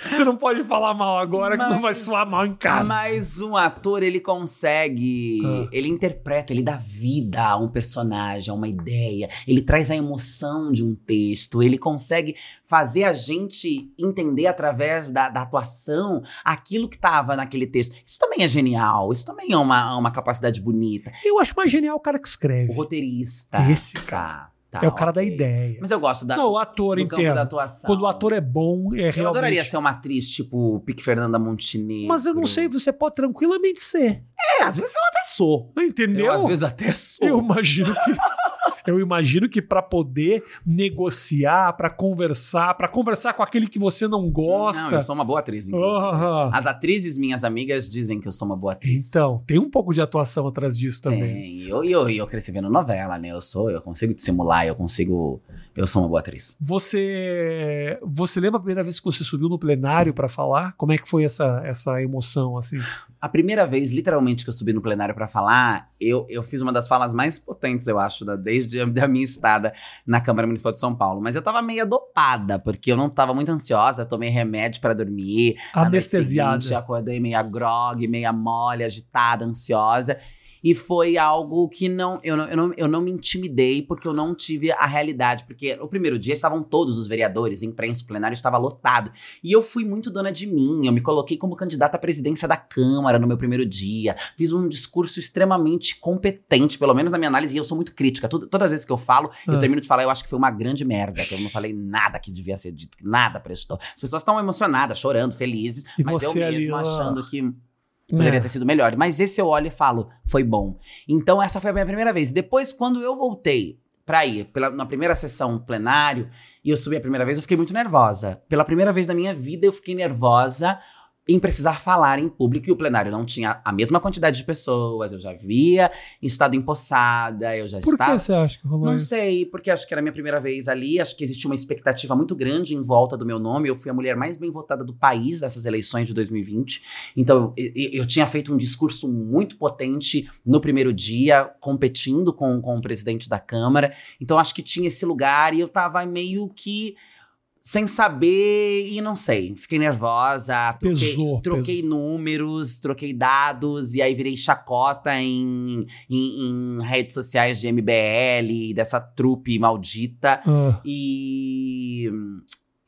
Você não pode falar mal agora, que senão vai soar mal em casa. Mas um ator, ele consegue. Ah. Ele interpreta, ele dá vida a um personagem, a uma ideia. Ele traz a emoção de um texto. Ele consegue fazer a gente entender através da, da atuação aquilo que estava naquele texto. Isso também é genial. Isso também é uma, uma capacidade bonita. Eu acho mais genial o cara que O escreve. roteirista. Esse Tá, tá, é o cara da ok. ideia. Mas eu gosto da, não, o ator do campo interno. da atuação. Quando o ator é bom, é Eu realmente. adoraria ser uma atriz tipo Pique Fernanda Montenegro. Mas eu não sei, você pode tranquilamente ser. É, às vezes eu até sou. Entendeu? Eu, às vezes até sou. Eu imagino que. Eu imagino que para poder negociar, para conversar, para conversar com aquele que você não gosta. Não, eu sou uma boa atriz, inclusive. As atrizes, minhas amigas, dizem que eu sou uma boa atriz. então, tem um pouco de atuação atrás disso também. Tem. Eu, eu, eu cresci vendo novela, né? Eu sou, eu consigo dissimular, eu consigo. Eu sou uma boa atriz. Você, você lembra a primeira vez que você subiu no plenário para falar? Como é que foi essa, essa emoção assim? A primeira vez, literalmente, que eu subi no plenário pra falar, eu, eu fiz uma das falas mais potentes, eu acho, da, desde a da minha estada na Câmara Municipal de São Paulo. Mas eu tava meio dopada, porque eu não tava muito ansiosa, tomei remédio pra dormir. Anestesiada. seguinte, acordei meia grog, meia mole, agitada, ansiosa. E foi algo que não eu, não, eu, não, eu não me intimidei, porque eu não tive a realidade. Porque o primeiro dia estavam todos os vereadores, imprensa, plenário estava lotado. E eu fui muito dona de mim. Eu me coloquei como candidata à presidência da Câmara no meu primeiro dia. Fiz um discurso extremamente competente, pelo menos na minha análise. E eu sou muito crítica. Tudo- todas as vezes que eu falo, Ah. eu termino de falar, eu acho que foi uma grande merda. Que eu não falei nada que devia ser dito, que nada prestou. As pessoas estão emocionadas, chorando, felizes. E mas eu ali, mesmo ah. achando que poderia É. ter sido melhor. Mas esse eu olho e falo, foi bom. Então essa foi a minha primeira vez. Depois, quando eu voltei pra ir pela, na primeira sessão plenário, e eu subi a primeira vez, eu fiquei muito nervosa. Pela primeira vez na minha vida, eu fiquei nervosa em precisar falar em público e o plenário não tinha a mesma quantidade de pessoas, eu já via em estado empossada, eu já Por estava que você acha que rolou não isso? sei, porque acho que era a minha primeira vez ali, acho que existia uma expectativa muito grande em volta do meu nome. Eu fui a mulher mais bem votada do país dessas eleições de 2020. Então, eu, eu tinha feito um discurso muito potente no primeiro dia, competindo com, com o presidente da Câmara. Então, acho que tinha esse lugar e eu tava meio que sem saber e não sei. Fiquei nervosa, troquei, Pesou, troquei números, troquei dados, e aí virei chacota em, em, em redes sociais de MBL, dessa trupe maldita. Ah. E.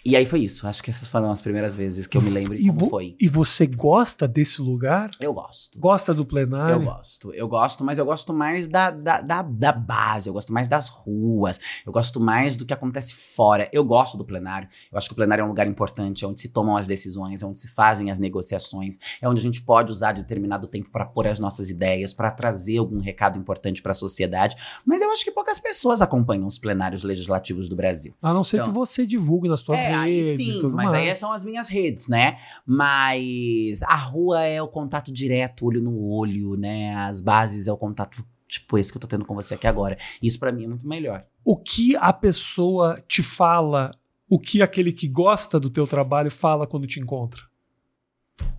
E aí foi isso. Acho que essas foram as primeiras vezes que eu me lembro E como foi. E você gosta desse lugar? Eu gosto. Gosta do Eu plenário? gosto, eu gosto, mas eu gosto mais da, da, da, da base, eu gosto mais das ruas, eu gosto mais do que acontece fora. Eu gosto do plenário, eu acho que o plenário é um lugar importante, é onde se tomam as decisões, é onde se fazem as negociações, é onde a gente pode usar determinado tempo para pôr as nossas ideias, para trazer algum recado importante para a sociedade. Mas eu acho que poucas pessoas acompanham os plenários legislativos do Brasil. A não ser Então- que você divulgue nas suas É, redes aí e sim, mas mais. aí são as minhas redes, né? Mas a rua é o contato direto, olho no olho, né? As bases é o contato, tipo, esse que eu tô tendo com você aqui agora. Isso pra mim é muito melhor. O que a pessoa te fala, o que aquele que gosta do teu trabalho fala quando te encontra?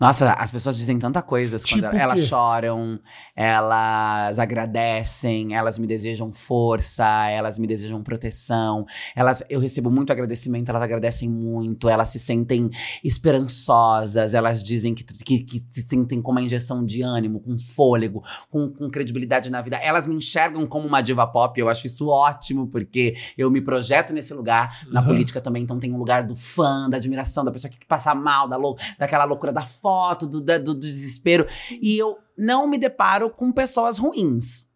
Nossa, as pessoas dizem tanta coisas quando Tipo elas, choram, elas agradecem, elas me desejam força, elas me desejam proteção. Elas, eu recebo muito agradecimento, elas agradecem muito, elas se sentem esperançosas, elas dizem que, que, que se sentem com uma injeção de ânimo, com fôlego, com, com credibilidade na vida. Elas me enxergam como uma diva pop, eu acho isso ótimo, porque eu me projeto nesse lugar. Na Uhum. política também, então tem um lugar do fã, da admiração, da pessoa que passa mal, da lou daquela loucura da foto, do, da- do desespero. E eu não me deparo com pessoas ruins.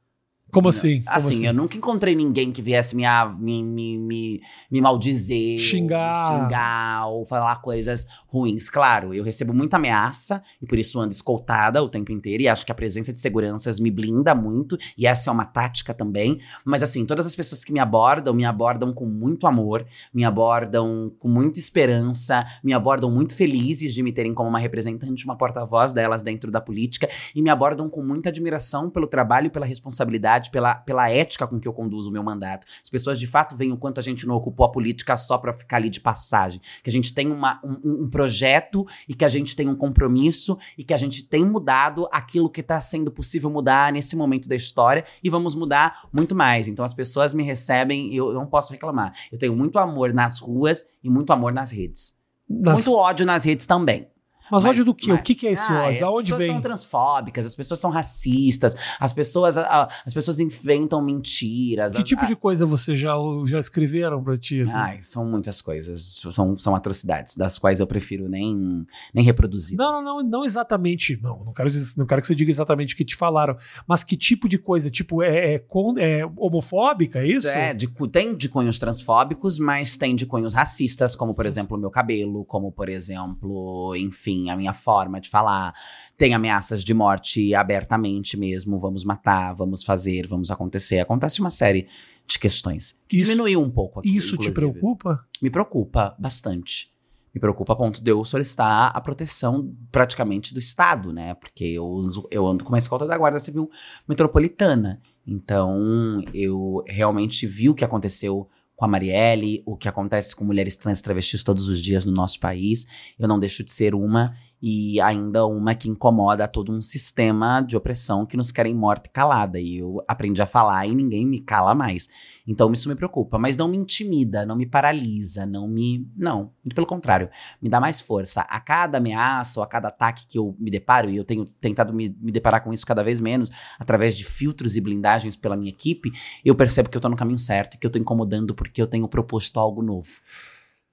Como assim? Como Assim, eu nunca encontrei ninguém que viesse me, a- me, me, me, me maldizer, Xingar. xingar ou falar coisas ruins. Claro, eu recebo muita ameaça e por isso ando escoltada o tempo inteiro e acho que a presença de seguranças me blinda muito e essa é uma tática também. Mas assim, todas as pessoas que me abordam, me abordam com muito amor, me abordam com muita esperança, me abordam muito felizes de me terem como uma representante, uma porta-voz delas dentro da política e me abordam com muita admiração pelo trabalho, pela responsabilidade, pela, pela ética com que eu conduzo o meu mandato. As pessoas de fato veem o quanto a gente não ocupou a política só para ficar ali de passagem, que a gente tem uma, um, um- projeto e que a gente tem um compromisso e que a gente tem mudado aquilo que está sendo possível mudar nesse momento da história e vamos mudar muito mais. Então as pessoas me recebem, eu, eu não posso reclamar. Eu tenho muito amor nas ruas e muito amor nas redes. Nas- Muito ódio nas redes também. Mas, mas- ódio do quê? mas- O que, que é esse Ah, ódio? Da as onde pessoas vem? são transfóbicas, as pessoas são racistas, as pessoas, a- as pessoas inventam mentiras. Que a- tipo a- de coisa você já, já escreveram pra ti? assim? Ai, são muitas coisas, são, são atrocidades, das quais eu prefiro nem, nem reproduzir. Não, não, não, não exatamente. Não, não quero, não quero que você diga exatamente o que te falaram. Mas que tipo de coisa? Tipo, é, é, é homofóbica, é isso? É, de, tem de cunhos transfóbicos, mas tem de cunhos racistas, como por exemplo o meu cabelo, como por exemplo, enfim, a minha forma de falar. Tem ameaças de morte abertamente mesmo, vamos matar, vamos fazer, vamos acontecer. Acontece uma série de questões. Isso- diminuiu um pouco. aqui, Isso te inclusive. preocupa? Me preocupa bastante. Me preocupa a ponto de eu solicitar a proteção praticamente do Estado, né? Porque eu, uso- eu ando com uma escolta da Guarda Civil Metropolitana. Então, eu realmente vi o que aconteceu com a Marielle, o que acontece com mulheres trans e travestis todos os dias no nosso país. Eu não deixo de ser uma e ainda uma que incomoda todo um sistema de opressão que nos querem morta e calada. E eu aprendi a falar e ninguém me cala mais. Então isso me preocupa, mas não me intimida, não me paralisa, não me. Não, muito pelo contrário, me dá mais força. A cada ameaça ou a cada ataque que eu me deparo, e eu tenho tentado me, me deparar com isso cada vez menos, através de filtros e blindagens pela minha equipe, eu percebo que eu tô no caminho certo e que eu tô incomodando porque eu tenho proposto algo novo.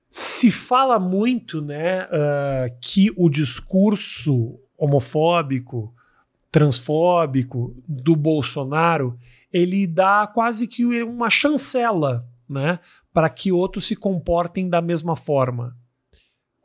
Se fala muito, né, ah, que o discurso homofóbico, transfóbico do Bolsonaro, ele dá quase que uma chancela, né, para que outros se comportem da mesma forma.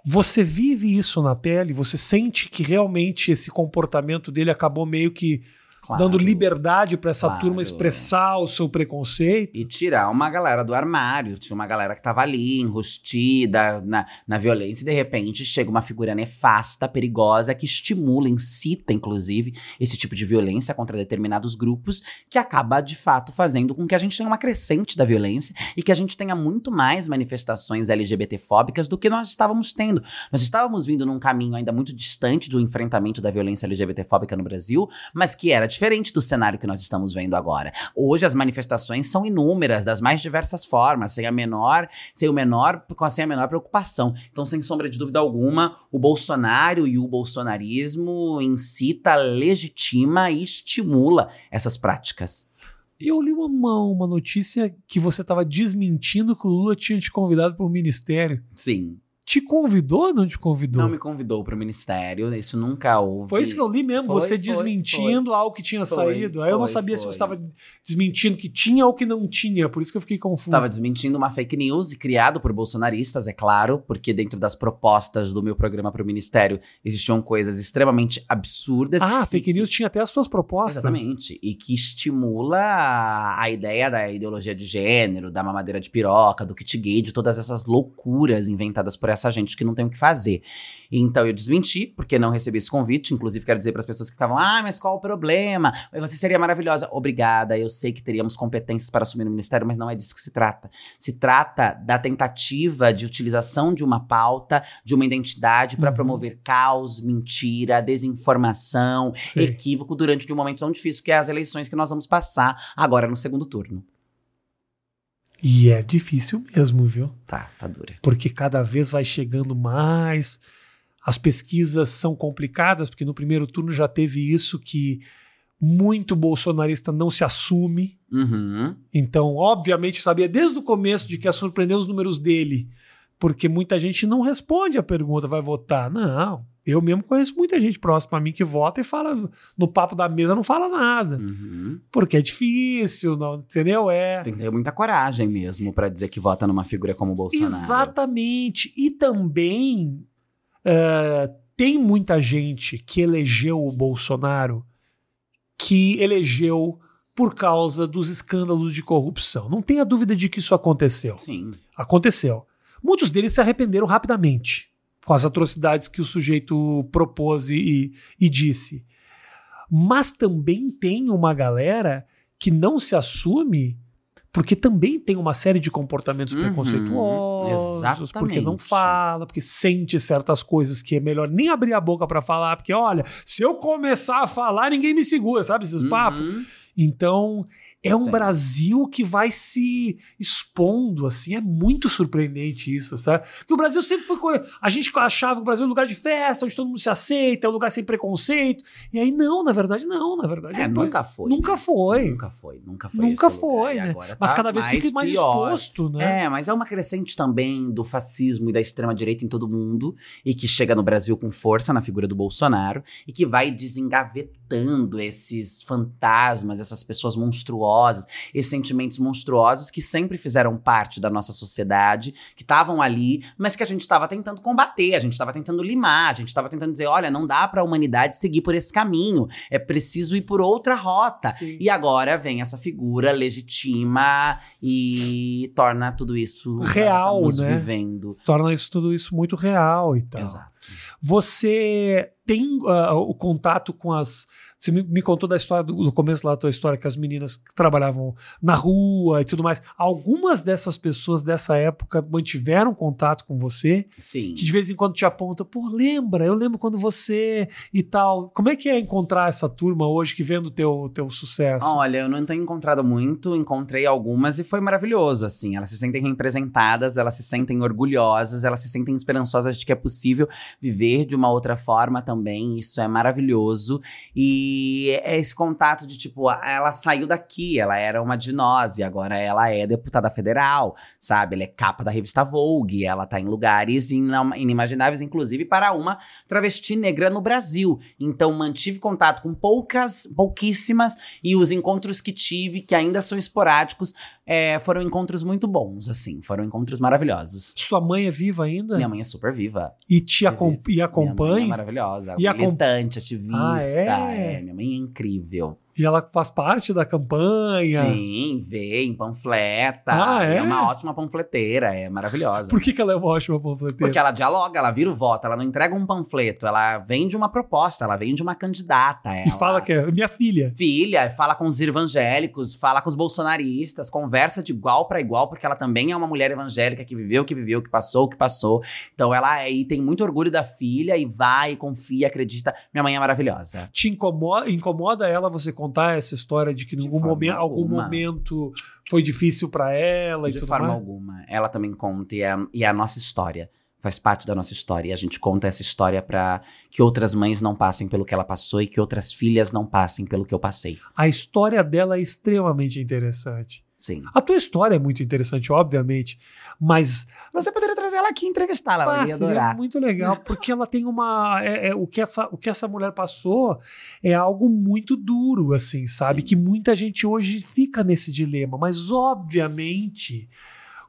Você vive isso na pele? Você sente que realmente esse comportamento dele acabou meio que Claro. dando liberdade para essa Claro. turma expressar o seu preconceito? E tirar uma galera do armário. Tinha uma galera que tava ali, enrustida na, na violência, e de repente chega uma figura nefasta, perigosa, que estimula, incita, inclusive, esse tipo de violência contra determinados grupos, que acaba, de fato, fazendo com que a gente tenha uma crescente da violência e que a gente tenha muito mais manifestações LGBTfóbicas do que nós estávamos tendo. Nós estávamos vindo num caminho ainda muito distante do enfrentamento da violência LGBTfóbica no Brasil, mas que era diferente do cenário que nós estamos vendo agora. Hoje as manifestações são inúmeras, das mais diversas formas, sem a menor, sem o menor, sem a menor preocupação. Então, sem sombra de dúvida alguma, o Bolsonaro e o bolsonarismo incita, legitima e estimula essas práticas. Eu li uma, uma notícia que você estava desmentindo que o Lula tinha te convidado para o ministério. Sim. Te convidou ou não te convidou? Não me convidou para o ministério, isso nunca houve. Foi isso que eu li mesmo, Foi, você foi, desmentindo algo que tinha Foi, saído. Aí eu não foi, sabia se foi. você estava desmentindo que tinha ou que não tinha, por isso que eu fiquei confuso. Estava desmentindo uma fake news criado por bolsonaristas, é claro, porque dentro das propostas do meu programa para o ministério existiam coisas extremamente absurdas. Ah, fake que- news tinha até as suas propostas. Exatamente. E que estimula a, a ideia da ideologia de gênero, da mamadeira de piroca, do kit gay, de todas essas loucuras inventadas por essa gente que não tem o que fazer. Então eu desmenti, porque não recebi esse convite. Inclusive, quero dizer para as pessoas que ficavam, ah, mas qual o problema? Você seria maravilhosa. Obrigada, eu sei que teríamos competências para assumir o ministério, mas não é disso que se trata. Se trata da tentativa de utilização de uma pauta, de uma identidade para Uhum. promover caos, mentira, desinformação, Sei. equívoco durante um momento tão difícil que é as eleições que nós vamos passar agora no segundo turno. E é difícil mesmo, viu? Tá, tá dura. Porque cada vez vai chegando mais. As pesquisas são complicadas, porque no primeiro turno já teve isso que muito bolsonarista não se assume. Uhum. Então, obviamente, sabia desde o começo de que ia surpreender os números dele, porque muita gente não responde a pergunta, vai votar. Não, eu mesmo conheço muita gente próxima a mim que vota e fala, no papo da mesa não fala nada, Uhum. porque é difícil, não, entendeu? É. Tem que ter muita coragem mesmo pra dizer que vota numa figura como o Bolsonaro. Exatamente. E também eh, tem muita gente que elegeu o Bolsonaro que elegeu por causa dos escândalos de corrupção. Não tenha dúvida de que isso aconteceu. Sim. Aconteceu. Muitos deles se arrependeram rapidamente com as atrocidades que o sujeito propôs e, e disse. Mas também tem uma galera que não se assume porque também tem uma série de comportamentos Uhum, preconceituosos, porque não exatamente. fala, porque sente certas coisas que é melhor nem abrir a boca pra falar, porque olha, se eu começar a falar, ninguém me segura, sabe esses papos? Uhum. Então, é um Tem. Brasil que vai se expondo, assim, é muito surpreendente isso, sabe? Porque o Brasil sempre foi. co- A gente achava que o Brasil é um lugar de festa, onde todo mundo se aceita, é um lugar sem preconceito. E aí, não, na verdade, não, na verdade. É, nunca foi. Nunca foi. Nunca foi. Nunca foi. Nunca foi, né? agora Mas tá cada vez fica mais pior. exposto, né? É, mas é uma crescente também do fascismo e da extrema-direita em todo mundo, e que chega no Brasil com força na figura do Bolsonaro, e que vai desengavetando esses fantasmas, essas pessoas monstruosas, esses sentimentos monstruosos que sempre fizeram parte da nossa sociedade, que estavam ali, mas que a gente estava tentando combater, a gente estava tentando limar, a gente estava tentando dizer: olha, não dá para a humanidade seguir por esse caminho, é preciso ir por outra rota. Sim. E agora vem essa figura legitima e torna tudo isso Real, né? vivendo. Torna isso tudo isso muito real e tal. Exato. Você tem ah, o contato com as. Você me, me contou da história do, do começo lá da tua história, que as meninas que trabalhavam na rua e tudo mais. Algumas dessas pessoas dessa época mantiveram contato com você, Sim. que de vez em quando te aponta, pô, lembra, eu lembro quando você e tal. Como é que é encontrar essa turma hoje que vendo o teu, teu sucesso? Olha, eu não tenho encontrado muito, encontrei algumas e foi maravilhoso, assim. Elas se sentem representadas, elas se sentem orgulhosas, elas se sentem esperançosas de que é possível viver de uma outra forma também. Isso é maravilhoso. E é esse contato de tipo, ela saiu daqui, ela era uma de nós e agora ela é deputada federal, sabe? Ela é capa da revista Vogue, ela tá em lugares inimagináveis, inclusive para uma travesti negra no Brasil. Então mantive contato com poucas, pouquíssimas e os encontros que tive, que ainda são esporádicos, é, foram encontros muito bons, assim, foram encontros maravilhosos. Sua mãe é viva ainda? Minha mãe é super viva. e te acom- e Minha mãe é acompanha? maravilhosa, E acom- militante, ativista. Ah, é? é, minha mãe é incrível. E ela faz parte da campanha? Sim, vem, panfleta. Ah, é? uma ótima panfleteira, é maravilhosa. Por que, que ela é uma ótima panfleteira? Porque ela dialoga, ela vira o voto, ela não entrega um panfleto, ela vende uma proposta, ela vende uma candidata. E ela- fala que é minha filha. Filha, fala com os evangélicos, fala com os bolsonaristas, conversa de igual para igual, porque ela também é uma mulher evangélica que viveu o que viveu, que passou o que passou. Então ela aí tem muito orgulho da filha e vai, confia, acredita. Minha mãe é maravilhosa. Te incomoda, incomoda ela você contar essa história de que em algum, momento, algum momento foi difícil pra ela e De tudo forma mais? alguma. Ela também conta e é, e é a nossa história. Faz parte da nossa história. E a gente conta essa história pra que outras mães não passem pelo que ela passou e que outras filhas não passem pelo que eu passei. A história dela é extremamente interessante. Sim. A tua história é muito interessante, obviamente, mas Você poderia trazer ela aqui e entrevistá-la. Ela ah, ia adorar. muito legal, porque ela tem uma. é- é, o, que essa, o que essa mulher passou é algo muito duro, assim, sabe? Sim. Que muita gente hoje fica nesse dilema, mas obviamente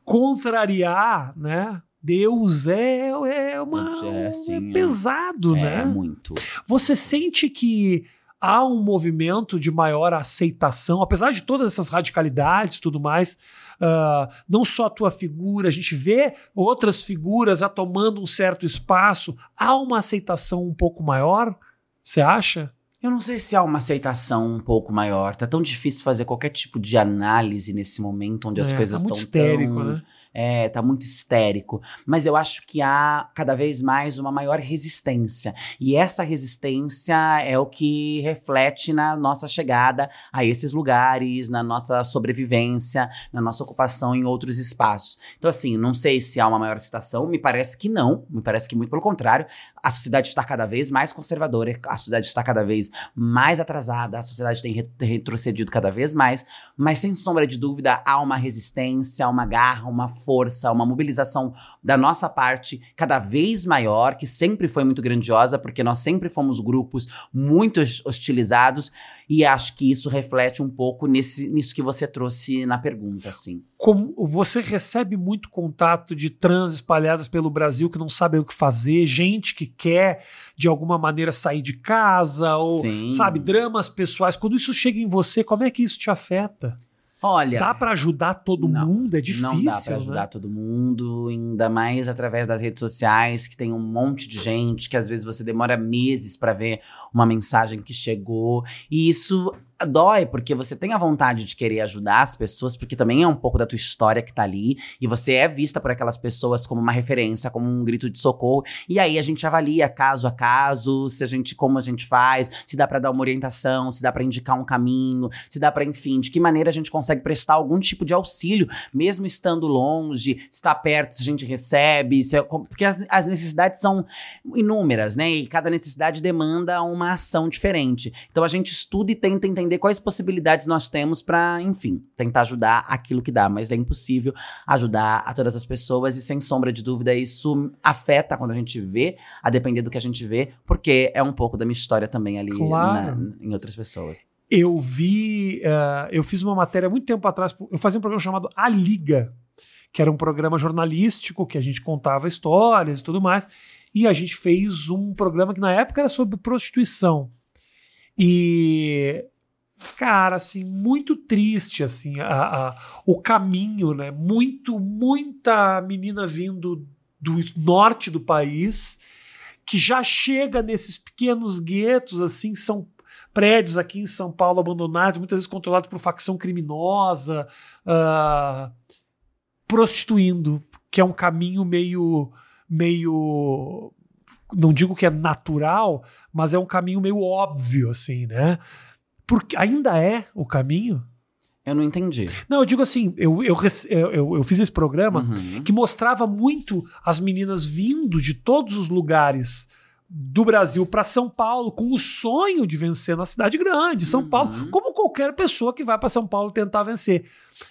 contrariar, né? Deus é, é, uma, É, é sim, é. pesado, É, né? muito. Você sente que há um movimento de maior aceitação, apesar de todas essas radicalidades e tudo mais, ah, não só a tua figura, a gente vê outras figuras a tomando um certo espaço, há uma aceitação um pouco maior? Você acha? Eu não sei se há uma aceitação um pouco maior. Tá tão difícil fazer qualquer tipo de análise nesse momento onde as É, coisas tá muito estão histérico, tão... né? É, tá muito histérico. Mas eu acho que há cada vez mais uma maior resistência. E essa resistência é o que reflete na nossa chegada a esses lugares, na nossa sobrevivência, na nossa ocupação em outros espaços. Então, assim, não sei se há uma maior aceitação, me parece que não. Me parece que muito pelo contrário. A sociedade está cada vez mais conservadora, a sociedade está cada vez mais atrasada, a sociedade tem re- retrocedido cada vez mais. Mas sem sombra de dúvida, há uma resistência, uma garra, uma força, uma mobilização da nossa parte cada vez maior, que sempre foi muito grandiosa, porque nós sempre fomos grupos muito hos- hostilizados, e acho que isso reflete um pouco nesse, nisso que você trouxe na pergunta, assim. Como você recebe muito contato de trans espalhadas pelo Brasil que não sabem o que fazer, gente que quer de alguma maneira sair de casa ou Sim. sabe dramas pessoais. Quando isso chega em você, como é que isso te afeta? Olha. Dá pra ajudar todo Não, mundo? É difícil, Não dá pra ajudar né? todo mundo, ainda mais através das redes sociais, que tem um monte de gente, que às vezes você demora meses pra ver uma mensagem que chegou. E isso dói, porque você tem a vontade de querer ajudar as pessoas, porque também é um pouco da tua história que tá ali, e você é vista por aquelas pessoas como uma referência, como um grito de socorro. E aí a gente avalia caso a caso, se a gente como a gente faz, se dá pra dar uma orientação, se dá pra indicar um caminho, se dá pra, enfim, de que maneira a gente consegue prestar algum tipo de auxílio, mesmo estando longe, se está perto, se a gente recebe, se é porque as, as necessidades são inúmeras, né? E cada necessidade demanda uma ação diferente. Então a gente estuda e tenta entender quais possibilidades nós temos pra, enfim, tentar ajudar aquilo que dá, mas é impossível ajudar a todas as pessoas e sem sombra de dúvida isso afeta quando a gente vê, a depender do que a gente vê, porque é um pouco da minha história também ali Claro. na- em outras pessoas. Eu vi, eh, eu fiz uma matéria muito tempo atrás, eu fazia um programa chamado A Liga, que era um programa jornalístico que a gente contava histórias e tudo mais, e a gente fez um programa que na época era sobre prostituição. E cara, assim, muito triste assim, a, a- o caminho, né? Muito, muita menina vindo do norte do país que já chega nesses pequenos guetos, assim, são prédios aqui em São Paulo abandonados, muitas vezes controlados por facção criminosa, ah, prostituindo, que é um caminho meio, meio, não digo que é natural, mas é um caminho meio óbvio, assim, né? Porque ainda é o caminho. Eu não entendi. Não, eu digo assim, eu, eu, eu- eu fiz esse programa Uhum. que mostrava muito as meninas vindo de todos os lugares do Brasil para São Paulo com o sonho de vencer na cidade grande, São Uhum. Paulo, como qualquer pessoa que vai para São Paulo tentar vencer.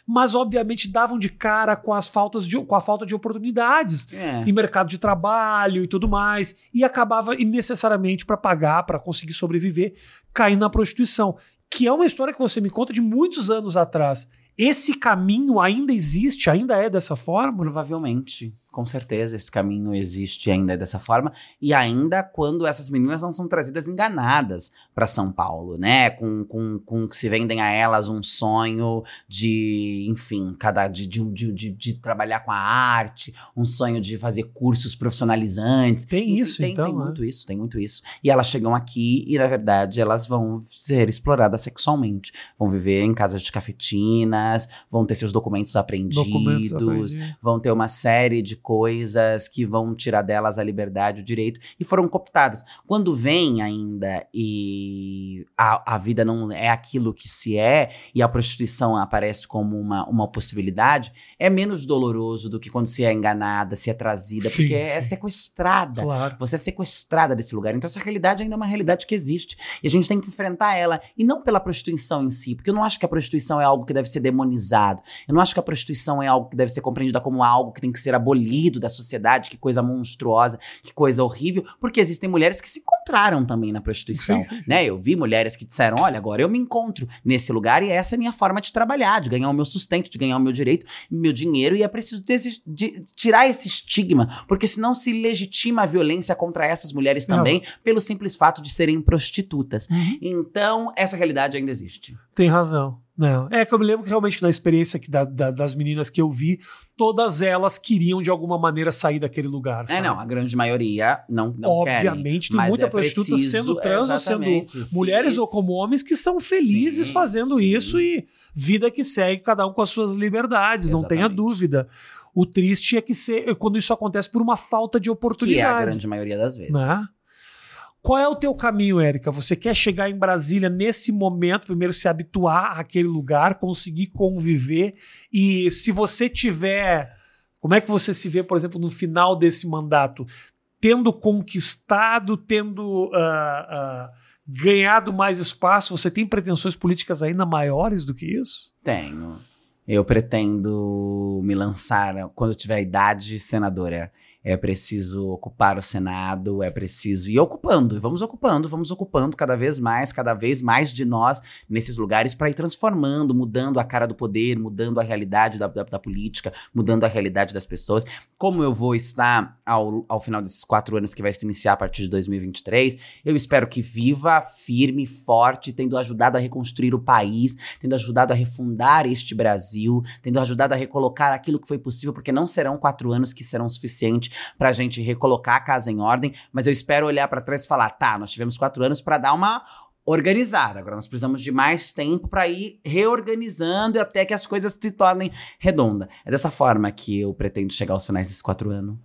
Mas obviamente davam de cara com as faltas de, com a falta de oportunidades É. em mercado de trabalho e tudo mais, e acabava necessariamente para pagar, para conseguir sobreviver, caindo na prostituição, que é uma história que você me conta de muitos anos atrás. Esse caminho ainda existe, ainda é dessa forma? Provavelmente, com certeza, esse caminho existe ainda dessa forma. E ainda quando essas meninas não são trazidas enganadas para São Paulo, né? Com, com, com que se vendem a elas um sonho de, enfim, cada de, de, de, de, trabalhar com a arte, um sonho de fazer cursos profissionalizantes. Tem Enfim, isso, tem, então. Tem né? muito isso, tem muito isso. E elas chegam aqui e, na verdade, elas vão ser exploradas sexualmente. Vão viver em casas de cafetinas, vão ter seus documentos apreendidos, Documentos apreendidos. vão ter uma série de coisas que vão tirar delas a liberdade, o direito, e foram cooptadas. Quando vem ainda e a, a, vida não é aquilo que se é e a prostituição aparece como uma, uma possibilidade, é menos doloroso do que quando se é enganada, se é trazida, Sim, porque é sim. sequestrada. Claro. Você é sequestrada desse lugar. Então, essa realidade ainda é uma realidade que existe. E a gente tem que enfrentar ela. E não pela prostituição em si, porque eu não acho que a prostituição é algo que deve ser demonizado. Eu não acho que a prostituição é algo que deve ser compreendida como algo que tem que ser abolido da sociedade, que coisa monstruosa, que coisa horrível, porque existem mulheres que se encontraram também na prostituição. Sim, sim, sim. Né? Eu vi mulheres que disseram: olha, agora eu me encontro nesse lugar e essa é a minha forma de trabalhar, de ganhar o meu sustento, de ganhar o meu direito, meu dinheiro, e é preciso desi- de- tirar esse estigma, porque senão se legitima a violência contra essas mulheres Não. também, pelo simples fato de serem prostitutas. Uhum. Então, essa realidade ainda existe. Tem razão. Não. É que eu me lembro que realmente na experiência que da- da- das meninas que eu vi, todas elas queriam de alguma maneira sair daquele lugar. É, sabe? não, a grande maioria não, não querem. Obviamente, tem mas muita é prostituta preciso- sendo trans ou sendo exatamente, sim, mulheres ou como homens que são felizes Sim, fazendo isso e vida que segue, cada um com as suas liberdades, não tenha Exatamente. dúvida. O triste é que se- quando isso acontece por uma falta de Que é a oportunidade. grande maioria das vezes. né? Qual é o teu caminho, Érica? Você quer chegar em Brasília nesse momento, primeiro se habituar àquele lugar, conseguir conviver e se você tiver, como é que você se vê, por exemplo, no final desse mandato, tendo conquistado, tendo ah, ah, ganhado mais espaço, você tem pretensões políticas ainda maiores do que isso? Tenho. Eu pretendo me lançar quando eu tiver a idade senadora. É preciso ocupar o Senado, é preciso ir ocupando, e vamos ocupando, vamos ocupando cada vez mais, cada vez mais de nós nesses lugares para ir transformando, mudando a cara do poder, mudando a realidade da, da- da política, mudando a realidade das pessoas. Como eu vou estar ao, ao final desses quatro anos que vai se iniciar a partir de 2023, eu espero que viva, firme, forte, tendo ajudado a reconstruir o país, tendo ajudado a refundar este Brasil, tendo ajudado a recolocar aquilo que foi possível, porque não serão quatro anos que serão suficientes para a gente recolocar a casa em ordem, mas eu espero olhar para trás e falar, tá, nós tivemos quatro anos para dar uma organizada, agora nós precisamos de mais tempo para ir reorganizando até que as coisas se tornem redondas. É dessa forma que eu pretendo chegar aos finais desses quatro anos.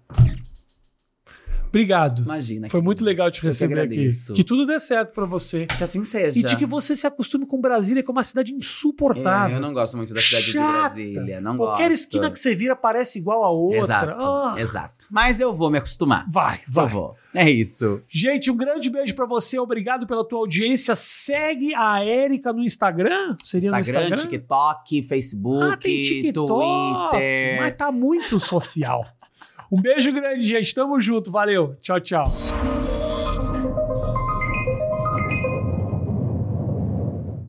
Obrigado. Imagina. Foi muito legal te receber aqui. Que tudo dê certo para você. Que assim seja. E de que você se acostume com Brasília, que é uma cidade insuportável. É, eu não gosto muito da cidade Chata. de Brasília. Não Qualquer gosto. esquina que você vira parece igual a outra. Exato, Ah, exato. Mas eu vou me acostumar. Vai, Eu vai. vou. É isso. Gente, um grande beijo pra você. Obrigado pela tua audiência. Segue a Érica no Instagram? Seria Instagram, no Instagram? TikTok, Facebook, ah, tem TikTok. Twitter. Mas tá muito social. Um beijo grande, gente. Tamo junto. Valeu. Tchau, tchau.